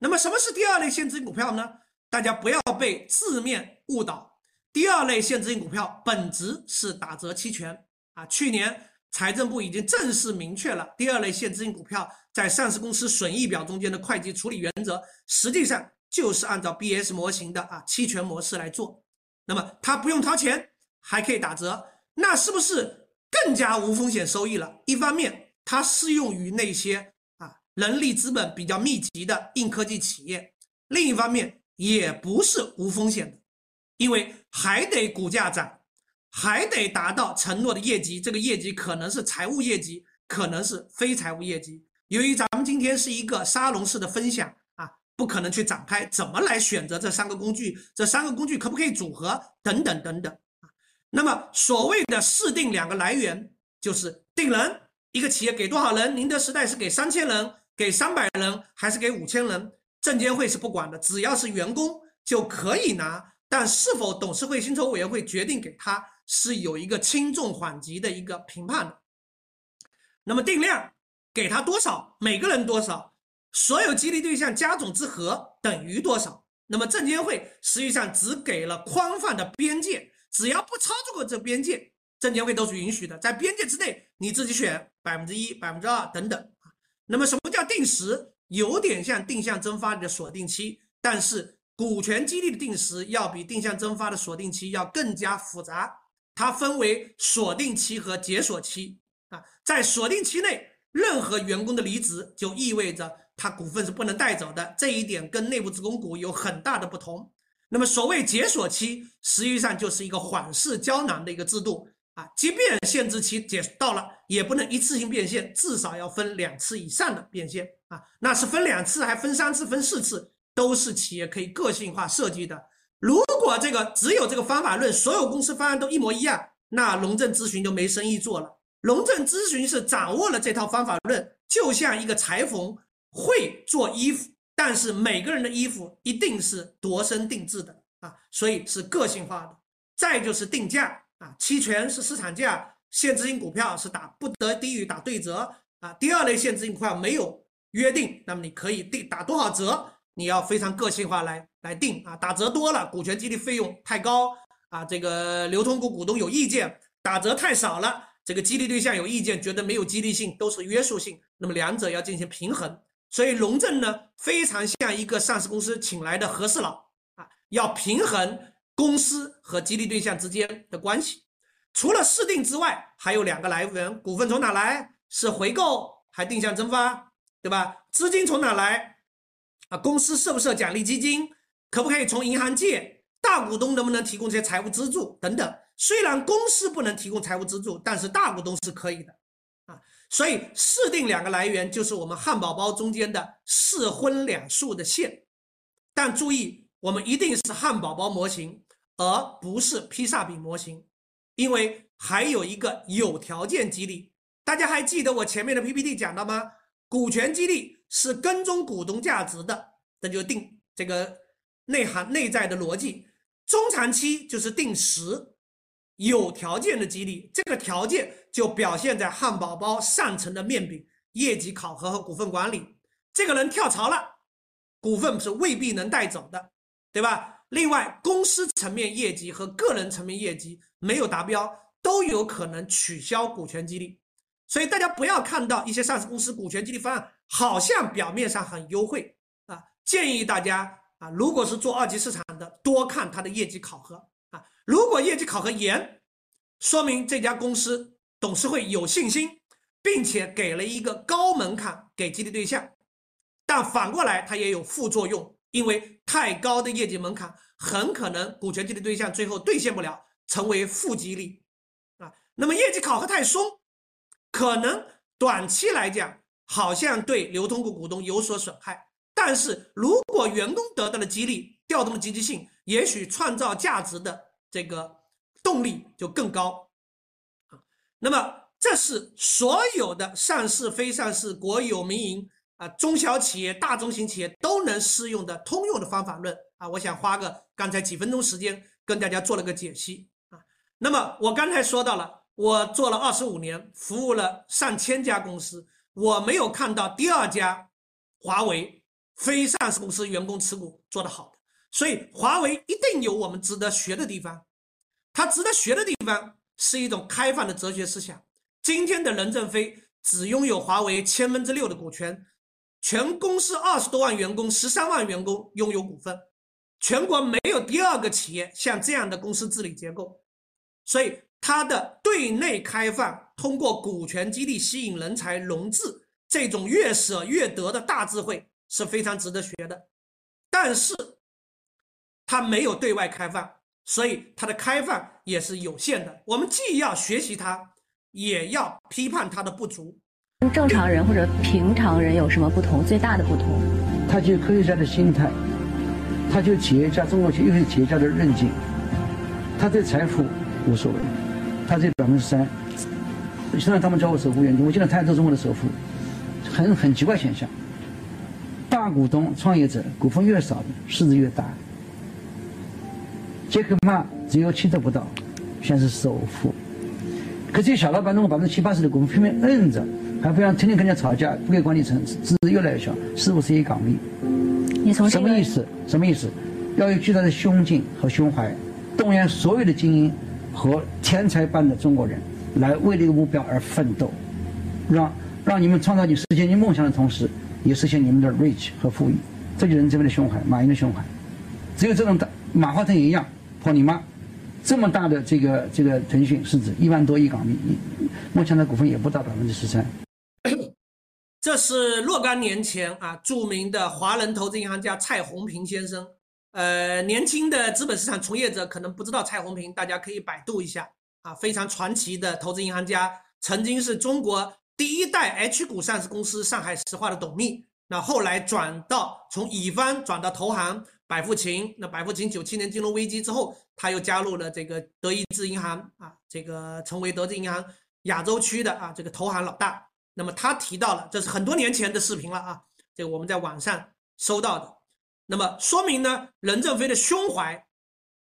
那么什么是第二类限制性股票呢？大家不要被字面误导，第二类限制性股票本质是打折期权啊，去年。财政部已经正式明确了第二类限制性股票在上市公司损益表中间的会计处理原则，实际上就是按照 BS 模型的啊期权模式来做。那么它不用掏钱，还可以打折，那是不是更加无风险收益了？一方面，它适用于那些人力资本比较密集的硬科技企业；另一方面，也不是无风险的，因为还得股价涨。还得达到承诺的业绩，这个业绩可能是财务业绩，可能是非财务业绩。由于咱们今天是一个沙龙式的分享啊，不可能去展开怎么来选择这三个工具，这三个工具可不可以组合等等等等啊。那么所谓的试定两个来源，就是定人，一个企业给多少人？宁德时代是给三千人，给三百人，还是给五千人？证监会是不管的，只要是员工就可以拿，但是否董事会薪酬委员会决定给他？是有一个轻重缓急的一个评判的，那么定量给他多少，每个人多少，所有激励对象加总之和等于多少？那么证监会实际上只给了宽泛的边界，只要不超出过这边界，证监会都是允许的，在边界之内你自己选百分之一、百分之二等等那么什么定时？有点像定向增发的锁定期，但是股权激励的定时要比定向增发的锁定期要更加复杂。它分为锁定期和解锁期啊，在锁定期内，任何员工的离职就意味着他股份是不能带走的，这一点跟内部职工股有很大的不同。那么，所谓解锁期，实际上就是一个缓释胶囊的一个制度啊，即便限制期解到了，也不能一次性变现，至少要分两次以上的变现啊，那是分两次，还分三次，分四次，都是企业可以个性化设计的。如果这个只有这个方法论，所有公司方案都一模一样，那龙正咨询就没生意做了。龙正咨询是掌握了这套方法论，就像一个裁缝会做衣服，但是每个人的衣服一定是度身定制的啊，所以是个性化的。再就是定价啊，期权是市场价，限制性股票是打不得低于打对折啊。第二类限制性股票没有约定，那么你可以定打多少折？你要非常个性化来来定啊，打折多了，股权激励费用太高啊，这个流通股股东有意见；打折太少了，这个激励对象有意见，觉得没有激励性，都是约束性。那么两者要进行平衡。所以龙正呢，非常像一个上市公司请来的和事佬啊，要平衡公司和激励对象之间的关系。除了试定之外，还有两个来源：股份从哪来？是回购还定向增发，对吧？资金从哪来？啊，公司设不设奖励基金？可不可以从银行借？大股东能不能提供这些财务资助？等等。虽然公司不能提供财务资助，但是大股东是可以的。啊，所以试定两个来源就是我们汉堡包中间的四荤两素的线。但注意，我们一定是汉堡包模型，而不是披萨饼模型。因为还有一个有条件激励，大家还记得我前面的 PPT 讲到吗？股权激励是跟踪股东价值的，那就定这个内涵内在的逻辑。中长期就是定时，有条件的激励，这个条件就表现在汉堡包上层的面饼业绩考核和股份管理。这个人跳槽了，股份是未必能带走的，对吧？另外，公司层面业绩和个人层面业绩没有达标，都有可能取消股权激励。所以大家不要看到一些上市公司股权激励方案好像表面上很优惠啊，建议大家啊，如果是做二级市场的，多看它的业绩考核啊。如果业绩考核严，说明这家公司董事会有信心，并且给了一个高门槛给激励对象。但反过来，它也有副作用。因为太高的业绩门槛，很可能股权激励对象最后兑现不了，成为负激励啊。那么业绩考核太松，可能短期来讲好像对流通股股东有所损害，但是如果员工得到了激励，调动了积极性，也许创造价值的这个动力就更高啊。那么这是所有的上市、非上市、国有、民营。啊，中小企业、大中型企业都能适用的通用的方法论啊，我想花个刚才几分钟时间跟大家做了个解析啊。那么我刚才说到了，我做了二十五年，服务了上千家公司，我没有看到第二家华为非上市公司员工持股做得好的，所以华为一定有我们值得学的地方。它值得学的地方是一种开放的哲学思想。今天的任正非只拥有华为千分之六的股权。全公司二十多万员工，十三万员工拥有股份，全国没有第二个企业像这样的公司治理结构，所以它的对内开放，通过股权激励吸引人才融资，这种越舍越得的大智慧是非常值得学的。但是它没有对外开放，所以它的开放也是有限的。我们既要学习它，也要批判它的不足。跟正常人或者平常人有什么不同？最大的不同，他就科学家的心态，他就企业家，中国企业企业家的韧劲，他对财富无所谓，他这百分之三，现在他们叫我首富眼睛，我现在泰州中国的首富，很很奇怪现象，大股东创业者股份越少市值越大，杰克马只有七折不到，算是首富，可这些小老板弄百分之七八十的股份拼命摁着。还非常天天跟人家吵架，不给管理层，资质越来越小，是不是一岗位？你从什么意思？什么意思？要有巨大的胸襟和胸怀，动员所有的精英和天才般的中国人，来为这个目标而奋斗，让让你们创造你实现你梦想的同时，也实现你们的 rich 和富裕。这就是这边的胸怀，马云的胸怀。只有这种大，马化腾也一样，破你妈！这么大的这个这个腾讯市值一万多亿港币，目前的股份也不到百分之十三。这是若干年前啊，著名的华人投资银行家蔡宏平先生。呃，年轻的资本市场从业者可能不知道蔡宏平，大家可以百度一下啊，非常传奇的投资银行家，曾经是中国第一代 H 股上市公司上海石化的董秘。那后来转到从乙方转到投行百富勤。那百富勤九七年金融危机之后，他又加入了这个德意志银行啊，这个成为德意志银行亚洲区的啊这个投行老大。那么他提到了，这是很多年前的视频了啊，这个我们在网上收到的。那么说明呢，任正非的胸怀、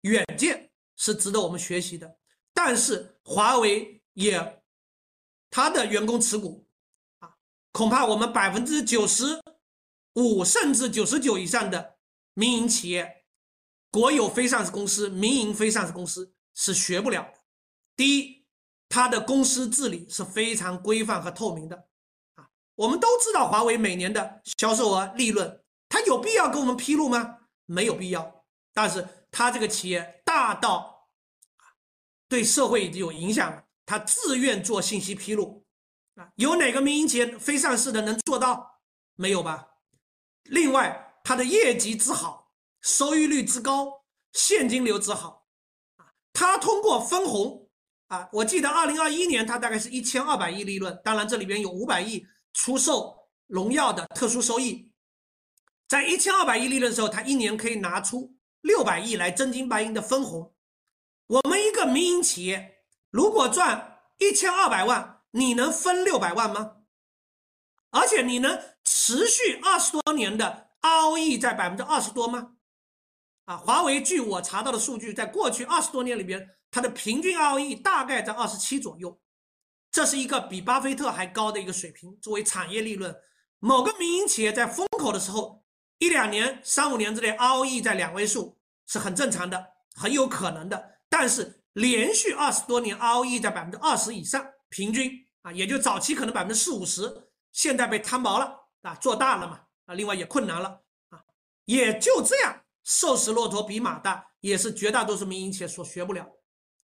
远见是值得我们学习的。但是华为也，他的员工持股啊，恐怕我们百分之九十五甚至九十九以上的民营企业、国有非上市公司、民营非上市公司是学不了的。第一。他的公司治理是非常规范和透明的，我们都知道华为每年的销售额、利润，它有必要跟我们披露吗？没有必要。但是它这个企业大到对社会已经有影响了，他自愿做信息披露啊，有哪个民营企业非上市的能做到？没有吧？另外，它的业绩之好，收益率之高，现金流之好啊，它通过分红啊，我记得二零二一年它大概是一千二百亿利润，当然这里边有五百亿出售荣耀的特殊收益，在一千二百亿利润的时候，他一年可以拿出六百亿来真金白银的分红。我们一个民营企业如果赚一千二百万，你能分六百万吗？而且你能持续二十多年的 ROE 在百分之二十多吗？啊，华为据我查到的数据，在过去二十多年里边，它的平均 ROE 大概在二十七左右，这是一个比巴菲特还高的一个水平。作为产业利润，某个民营企业在风口的时候，一两年、三五年之内 ROE 在两位数是很正常的，很有可能的。但是连续二十多年 ROE 在百分之二十以上，平均啊，也就早期可能百分之四五十，现在被摊薄了啊，做大了嘛啊，另外也困难了啊，也就这样，瘦死骆驼比马大，也是绝大多数民营企业所学不了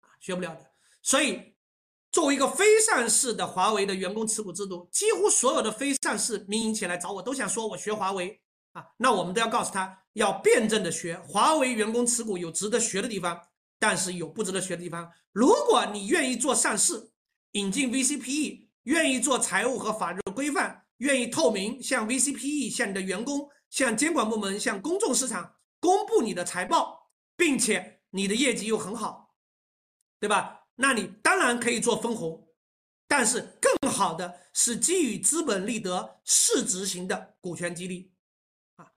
啊，学不了的。所以，作为一个非上市的华为的员工持股制度，几乎所有的非上市民营企业来找我，都想说我学华为啊，那我们都要告诉他，要辩证的学华为员工持股有值得学的地方。但是有不值得学的地方。如果你愿意做上市，引进 VCPE，愿意做财务和法律的规范，愿意透明，向 VCPE、向你的员工、向监管部门、向公众市场公布你的财报，并且你的业绩又很好，对吧？那你当然可以做分红，但是更好的是基于资本利得市值型的股权激励啊。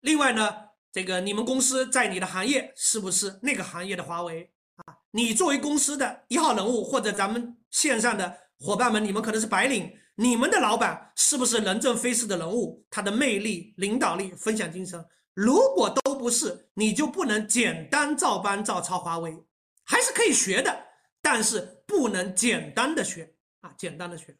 另外呢？这个你们公司在你的行业是不是那个行业的华为啊？你作为公司的一号人物，或者咱们线上的伙伴们，你们可能是白领，你们的老板是不是任正非式的人物？他的魅力、领导力、分享精神，如果都不是，你就不能简单照搬照抄华为，还是可以学的，但是不能简单的学啊，简单的学。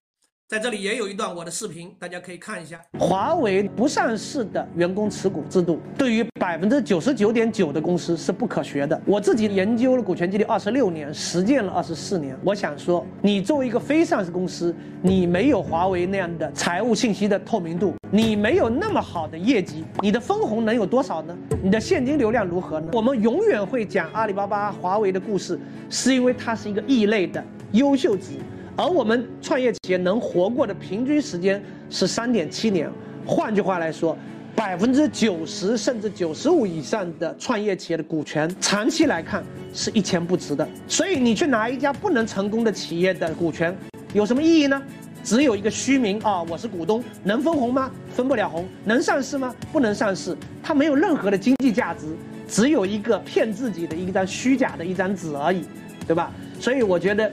在这里也有一段我的视频，大家可以看一下。华为不上市的员工持股制度，对于百分之九十九点九的公司是不可学的。我自己研究了股权激励二十六年，实践了二十四年。我想说，你作为一个非上市公司，你没有华为那样的财务信息的透明度，你没有那么好的业绩，你的分红能有多少呢？你的现金流量如何呢？我们永远会讲阿里巴巴、华为的故事，是因为它是一个异类的优秀值。而我们创业企业能活过的平均时间是三点七年，换句话来说，百分之九十甚至九十五以上的创业企业的股权，长期来看是一钱不值的。所以你去拿一家不能成功的企业的股权，有什么意义呢？只有一个虚名啊，我是股东，能分红吗？分不了红。能上市吗？不能上市。它没有任何的经济价值，只有一个骗自己的一张虚假的一张纸而已，对吧？所以我觉得。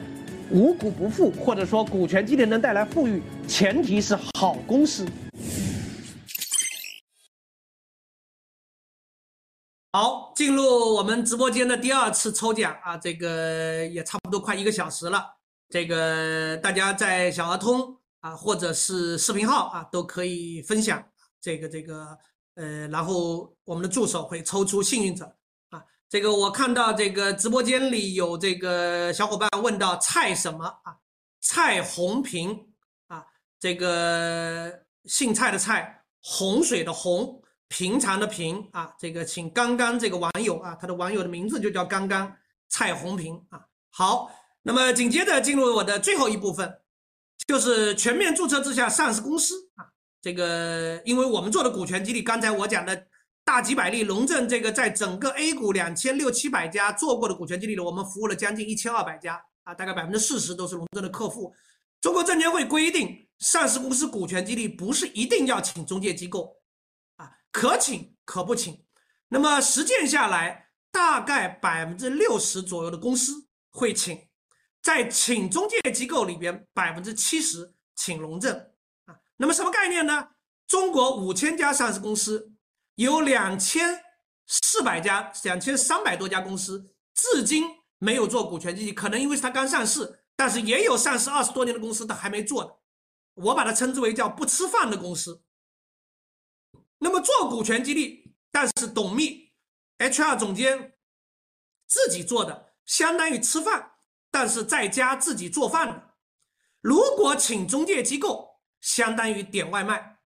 无股不富，或者说股权激励能带来富裕，前提是好公司。好，进入我们直播间的第二次抽奖啊，这个也差不多快一个小时了。这个大家在小鹅通啊，或者是视频号啊，都可以分享这个这个呃，然后我们的助手会抽出幸运者。这个我看到这个直播间里有这个小伙伴问到蔡什么啊？蔡红平啊，这个姓蔡的蔡，洪水的洪，平常的平啊，这个请刚刚这个网友啊，他的网友的名字就叫刚刚蔡红平啊。好，那么紧接着进入我的最后一部分，就是全面注册制下上市公司啊，这个因为我们做的股权激励，刚才我讲的。大几百例，龙正这个在整个 A 股两千六七百家做过的股权激励的，我们服务了将近一千二百家啊，大概百分之四十都是龙正的客户。中国证监会规定，上市公司股权激励不是一定要请中介机构啊，可请可不请。那么实践下来，大概百分之六十左右的公司会请，在请中介机构里边，百分之七十请龙证啊。那么什么概念呢？中国五千家上市公司。有两千四百家、两千三百多家公司，至今没有做股权激励，可能因为是它刚上市，但是也有上市二十多年的公司，它还没做。我把它称之为叫不吃饭的公司。那么做股权激励，但是董秘、HR 总监自己做的，相当于吃饭，但是在家自己做饭的。如果请中介机构，相当于点外卖，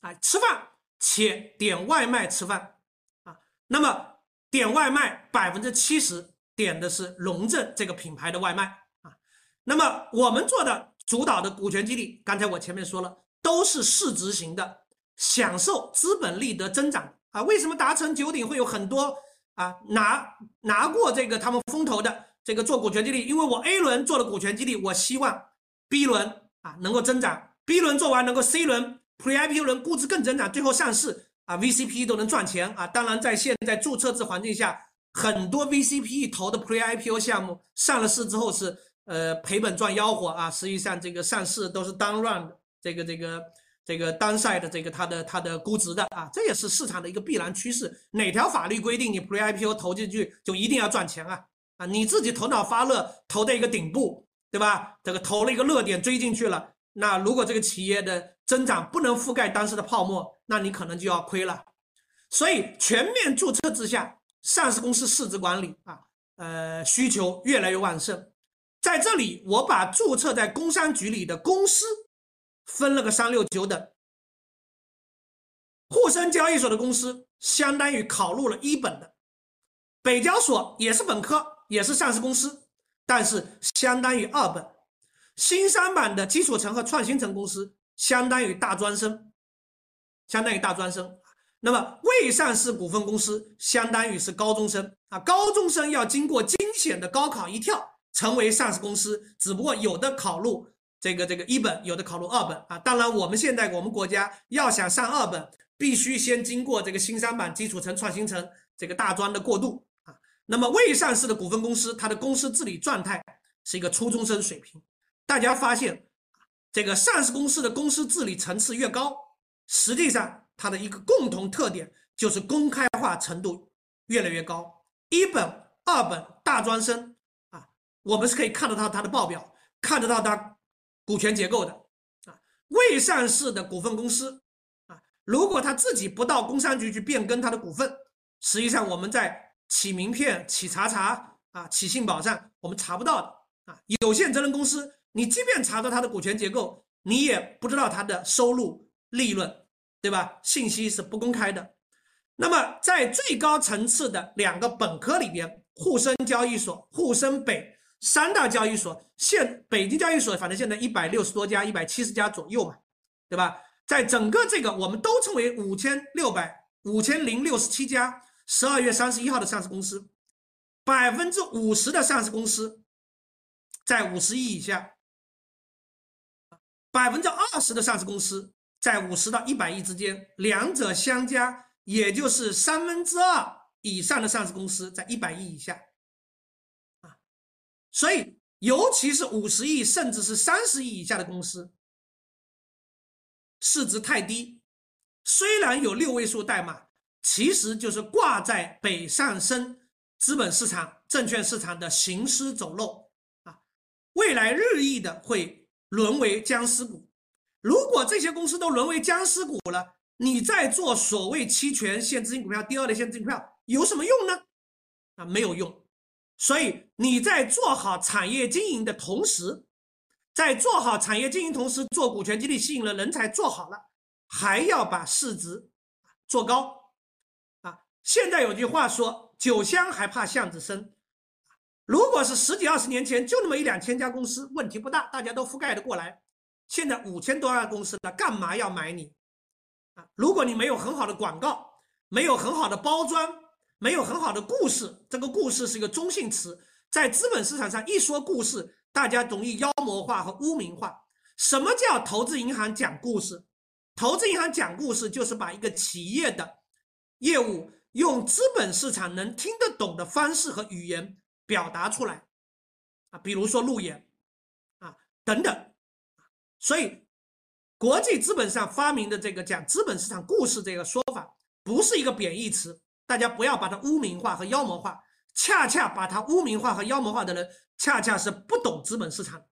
啊，吃饭且点外卖吃饭，啊，那么点外卖百分之七十点的是龙镇这个品牌的外卖，啊，那么我们做的主导的股权激励，刚才我前面说了，都是市值型的，享受资本利得增长啊。为什么达成九鼎会有很多啊拿拿过这个他们风投的这个做股权激励？因为我 A 轮做了股权激励，我希望。B 轮啊能够增长，B 轮做完能够 C 轮 Pre IPO 人估值更增长，最后上市啊，VCPE 都能赚钱啊！当然在现在注册制环境下，很多 VCPE 投的 Pre IPO 项目上了市之后是呃赔本赚吆喝啊，实际上这个上市都是 down run 这个这个这个单赛的这个它的它的估值的啊，这也是市场的一个必然趋势。哪条法律规定你 Pre IPO 投进去就一定要赚钱啊？啊，你自己头脑发热投的一个顶部。对吧？这个投了一个热点追进去了，那如果这个企业的增长不能覆盖当时的泡沫，那你可能就要亏了。所以全面注册之下，上市公司市值管理啊，呃，需求越来越旺盛。在这里，我把注册在工商局里的公司分了个三六九等。沪深交易所的公司相当于考入了一本的，北交所也是本科，也是上市公司。但是相当于二本，新三板的基础层和创新层公司相当于大专生，相当于大专生。那么未上市股份公司相当于是高中生啊，高中生要经过惊险的高考一跳成为上市公司，只不过有的考入这个这个一本，有的考入二本啊。当然我们现在我们国家要想上二本，必须先经过这个新三板基础层、创新层这个大专的过渡啊。那么未上市的股份公司，它的公司治理状态是一个初中生水平。大家发现，这个上市公司的公司治理层次越高，实际上它的一个共同特点就是公开化程度越来越高。一本、二本大专生啊，我们是可以看得到它的报表，看得到它股权结构的啊。未上市的股份公司啊，如果他自己不到工商局去变更他的股份，实际上我们在起名片、起查查啊、起信保上，我们查不到的啊。有限责任公司，你即便查到它的股权结构，你也不知道它的收入、利润，对吧？信息是不公开的。那么在最高层次的两个本科里边，沪深交易所、沪深北三大交易所，现北京交易所反正现在一百六十多家、一百七十家左右嘛，对吧？在整个这个，我们都称为五千六百、五千零六十七家。十二月三十一号的上市公司，百分之五十的上市公司在五十亿以下，百分之二十的上市公司在五十到一百亿之间，两者相加，也就是三分之二以上的上市公司在一百亿以下，啊，所以尤其是五十亿甚至是三十亿以下的公司，市值太低，虽然有六位数代码。其实就是挂在北上深资本市场、证券市场的行尸走肉啊，未来日益的会沦为僵尸股。如果这些公司都沦为僵尸股了，你再做所谓期权、现资金股票、第二类现资金股票有什么用呢？啊，没有用。所以你在做好产业经营的同时，在做好产业经营同时，做股权激励吸引了人才，做好了，还要把市值做高。啊现在有句话说：“酒香还怕巷子深。”如果是十几二十年前，就那么一两千家公司，问题不大，大家都覆盖的过来。现在五千多家公司了，干嘛要买你？啊，如果你没有很好的广告，没有很好的包装，没有很好的故事，这个故事是一个中性词，在资本市场上一说故事，大家容易妖魔化和污名化。什么叫投资银行讲故事？投资银行讲故事就是把一个企业的业务。用资本市场能听得懂的方式和语言表达出来，啊，比如说路演，啊等等，所以国际资本上发明的这个讲资本市场故事这个说法，不是一个贬义词，大家不要把它污名化和妖魔化，恰恰把它污名化和妖魔化的人，恰恰是不懂资本市场，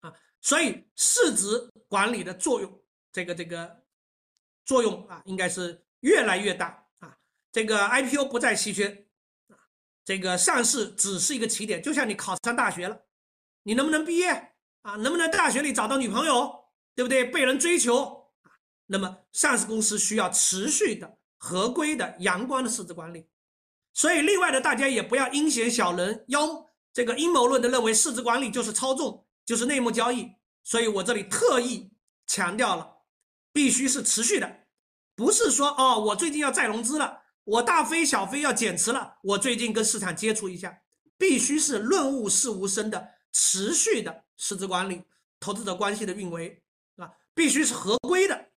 啊，所以市值管理的作用，这个这个作用啊，应该是越来越大啊。这个 IPO 不再稀缺，这个上市只是一个起点，就像你考上大学了，你能不能毕业啊？能不能大学里找到女朋友，对不对？被人追求啊？那么上市公司需要持续的、合规的、阳光的市值管理。所以，另外的大家也不要阴险小人妖这个阴谋论的认为市值管理就是操纵，就是内幕交易。所以我这里特意强调了，必须是持续的，不是说哦，我最近要再融资了。我大飞小飞要减持了，我最近跟市场接触一下，必须是润物细无声的持续的市值管理、投资者关系的运维啊，必须是合规的，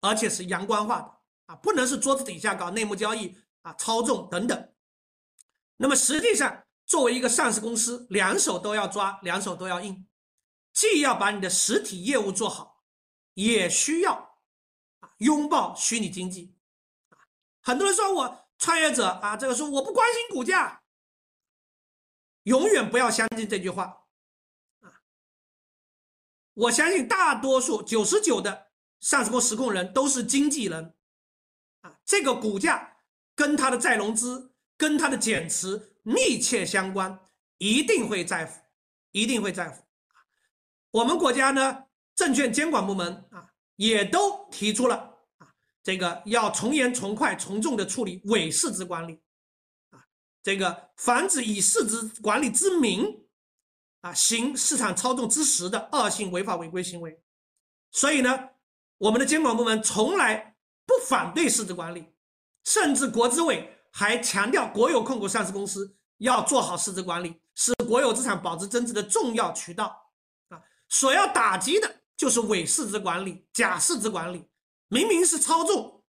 而且是阳光化的啊，不能是桌子底下搞内幕交易啊、操纵等等。那么实际上，作为一个上市公司，两手都要抓，两手都要硬，既要把你的实体业务做好，也需要啊拥抱虚拟经济。很多人说我创业者啊，这个说我不关心股价，永远不要相信这句话啊！我相信大多数九十九的上市公司控人都是经纪人啊，这个股价跟他的再融资、跟他的减持密切相关，一定会在乎，一定会在乎。我们国家呢，证券监管部门啊，也都提出了。这个要从严从快从重的处理伪市值管理，啊，这个防止以市值管理之名，啊行市场操纵之实的恶性违法违规行为。所以呢，我们的监管部门从来不反对市值管理，甚至国资委还强调国有控股上市公司要做好市值管理，是国有资产保值增值的重要渠道。啊，所要打击的就是伪市值管理、假市值管理。明明是操纵，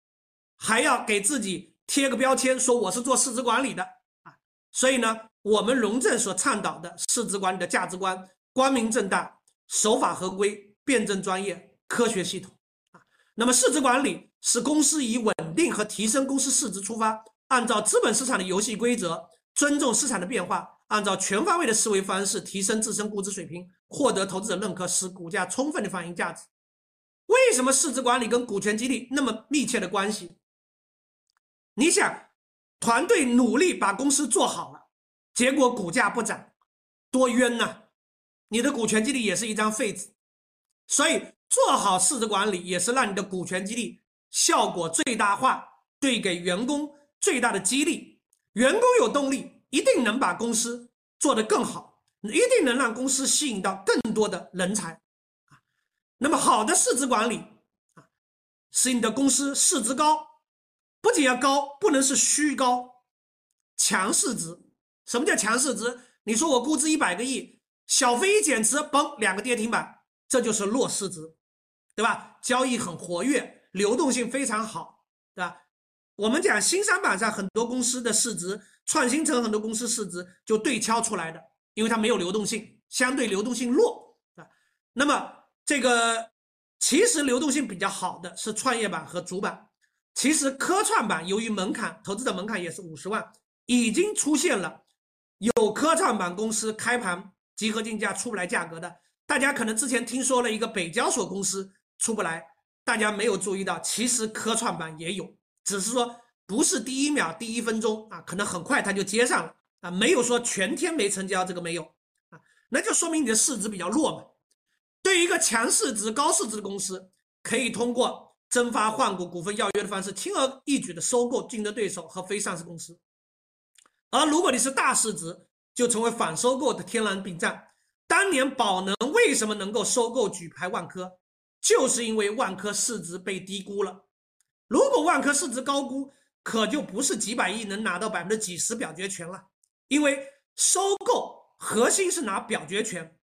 还要给自己贴个标签，说我是做市值管理的啊！所以呢，我们荣正所倡导的市值管理的价值观，光明正大、守法合规、辩证专业、科学系统啊。那么，市值管理是公司以稳定和提升公司市值出发，按照资本市场的游戏规则，尊重市场的变化，按照全方位的思维方式提升自身估值水平，获得投资者认可，使股价充分的反映价值。为什么市值管理跟股权激励那么密切的关系？你想，团队努力把公司做好了，结果股价不涨，多冤呐！你的股权激励也是一张废纸。所以，做好市值管理也是让你的股权激励效果最大化，对给员工最大的激励。员工有动力，一定能把公司做得更好，一定能让公司吸引到更多的人才。那么好的市值管理啊，使你的公司市值高，不仅要高，不能是虚高，强市值。什么叫强市值？你说我估值一百个亿，小飞一减持，嘣，两个跌停板，这就是弱市值，对吧？交易很活跃，流动性非常好，对吧？我们讲新三板上很多公司的市值，创新城很多公司市值就对敲出来的，因为它没有流动性，相对流动性弱啊。那么这个其实流动性比较好的是创业板和主板，其实科创板由于门槛，投资者门槛也是五十万，已经出现了有科创板公司开盘集合竞价出不来价格的。大家可能之前听说了一个北交所公司出不来，大家没有注意到，其实科创板也有，只是说不是第一秒、第一分钟啊，可能很快它就接上了啊，没有说全天没成交，这个没有啊，那就说明你的市值比较弱嘛。对于一个强市值、高市值的公司，可以通过增发换股、股份要约的方式，轻而易举的收购竞争对手和非上市公司。而如果你是大市值，就成为反收购的天然屏障。当年宝能为什么能够收购举牌万科，就是因为万科市值被低估了。如果万科市值高估，可就不是几百亿能拿到百分之几十表决权了。因为收购核心是拿表决权，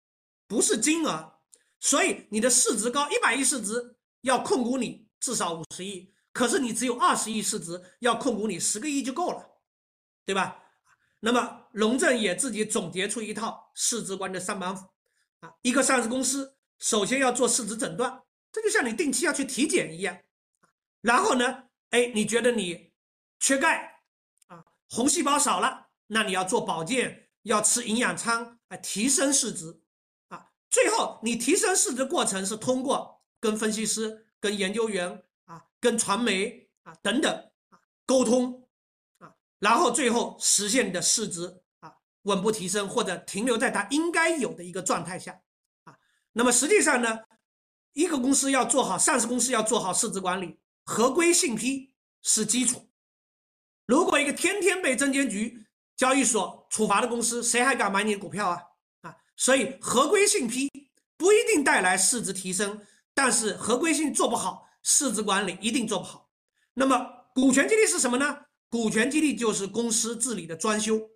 不是金额。所以你的市值高一百亿市值要控股你至少五十亿，可是你只有二十亿市值要控股你十个亿就够了，对吧？那么龙正也自己总结出一套市值观的三板斧啊，一个上市公司首先要做市值诊断，这就像你定期要去体检一样，然后呢，哎，你觉得你缺钙啊，红细胞少了，那你要做保健，要吃营养餐来提升市值。最后，你提升市值过程是通过跟分析师、跟研究员啊、跟传媒啊等等啊沟通啊，然后最后实现你的市值啊稳步提升，或者停留在它应该有的一个状态下啊。那么实际上呢，一个公司要做好上市公司要做好市值管理，合规信批是基础。如果一个天天被证监局、交易所处罚的公司，谁还敢买你的股票啊？所以合规性批不一定带来市值提升，但是合规性做不好，市值管理一定做不好。那么股权激励是什么呢？股权激励就是公司治理的专修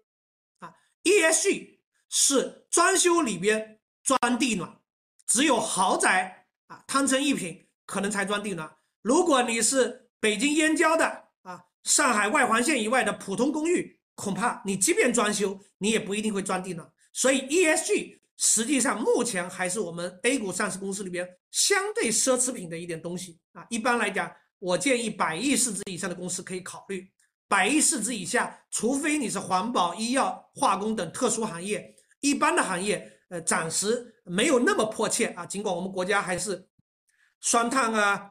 啊，ESG 是专修里边钻地暖，只有豪宅啊，汤臣一品可能才钻地暖。如果你是北京燕郊的啊，上海外环线以外的普通公寓，恐怕你即便装修，你也不一定会装地暖。所以 ESG 实际上目前还是我们 A 股上市公司里边相对奢侈品的一点东西啊。一般来讲，我建议百亿市值以上的公司可以考虑。百亿市值以下，除非你是环保、医药、化工等特殊行业，一般的行业，呃，暂时没有那么迫切啊。尽管我们国家还是双碳啊，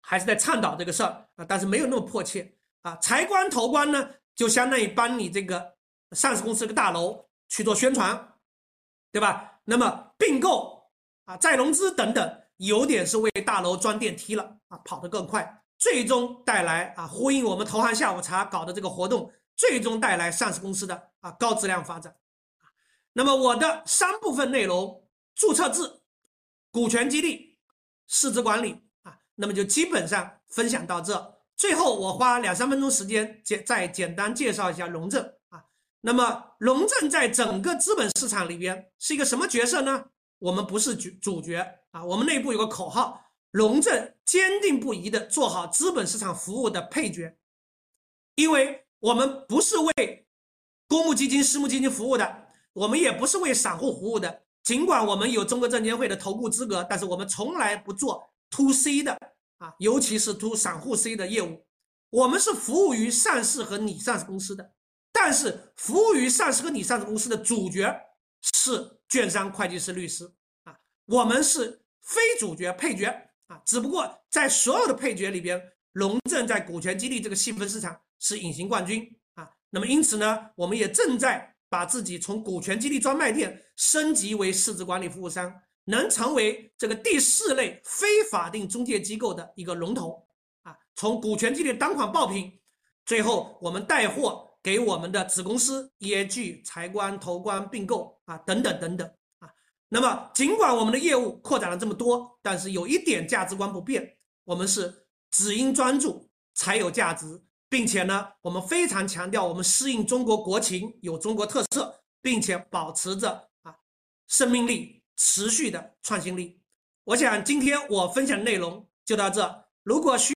还是在倡导这个事儿啊，但是没有那么迫切啊。财官、投官呢，就相当于帮你这个上市公司这个大楼去做宣传，对吧？那么并购啊、再融资等等，有点是为大楼装电梯了啊，跑得更快。最终带来啊，呼应我们投行下午茶搞的这个活动，最终带来上市公司的啊高质量发展。那么我的三部分内容：注册制、股权激励、市值管理啊，那么就基本上分享到这。最后我花两三分钟时间简再简单介绍一下龙证。那么龙正在整个资本市场里边是一个什么角色呢？我们不是主主角啊，我们内部有个口号。龙正坚定不移地做好资本市场服务的配角，因为我们不是为公募基金、私募基金服务的，我们也不是为散户服务的。尽管我们有中国证监会的投顾资格，但是我们从来不做 to C 的啊，尤其是 to 散户 C 的业务。我们是服务于上市和拟上市公司的，但是服务于上市和拟上市公司的主角是券商、会计师、律师啊，我们是非主角、配角啊。只不过在所有的配角里边，龙正在股权激励这个细分市场是隐形冠军啊。那么因此呢，我们也正在把自己从股权激励专卖店升级为市值管理服务商，能成为这个第四类非法定中介机构的一个龙头啊。从股权激励单款爆品，最后我们带货给我们的子公司 EAG、财官、投官、并购啊等等等等啊。那么，尽管我们的业务扩展了这么多，但是有一点价值观不变，我们是只因专注才有价值，并且呢，我们非常强调我们适应中国国情，有中国特色，并且保持着啊生命力、持续的创新力。我想今天我分享的内容就到这，如果需。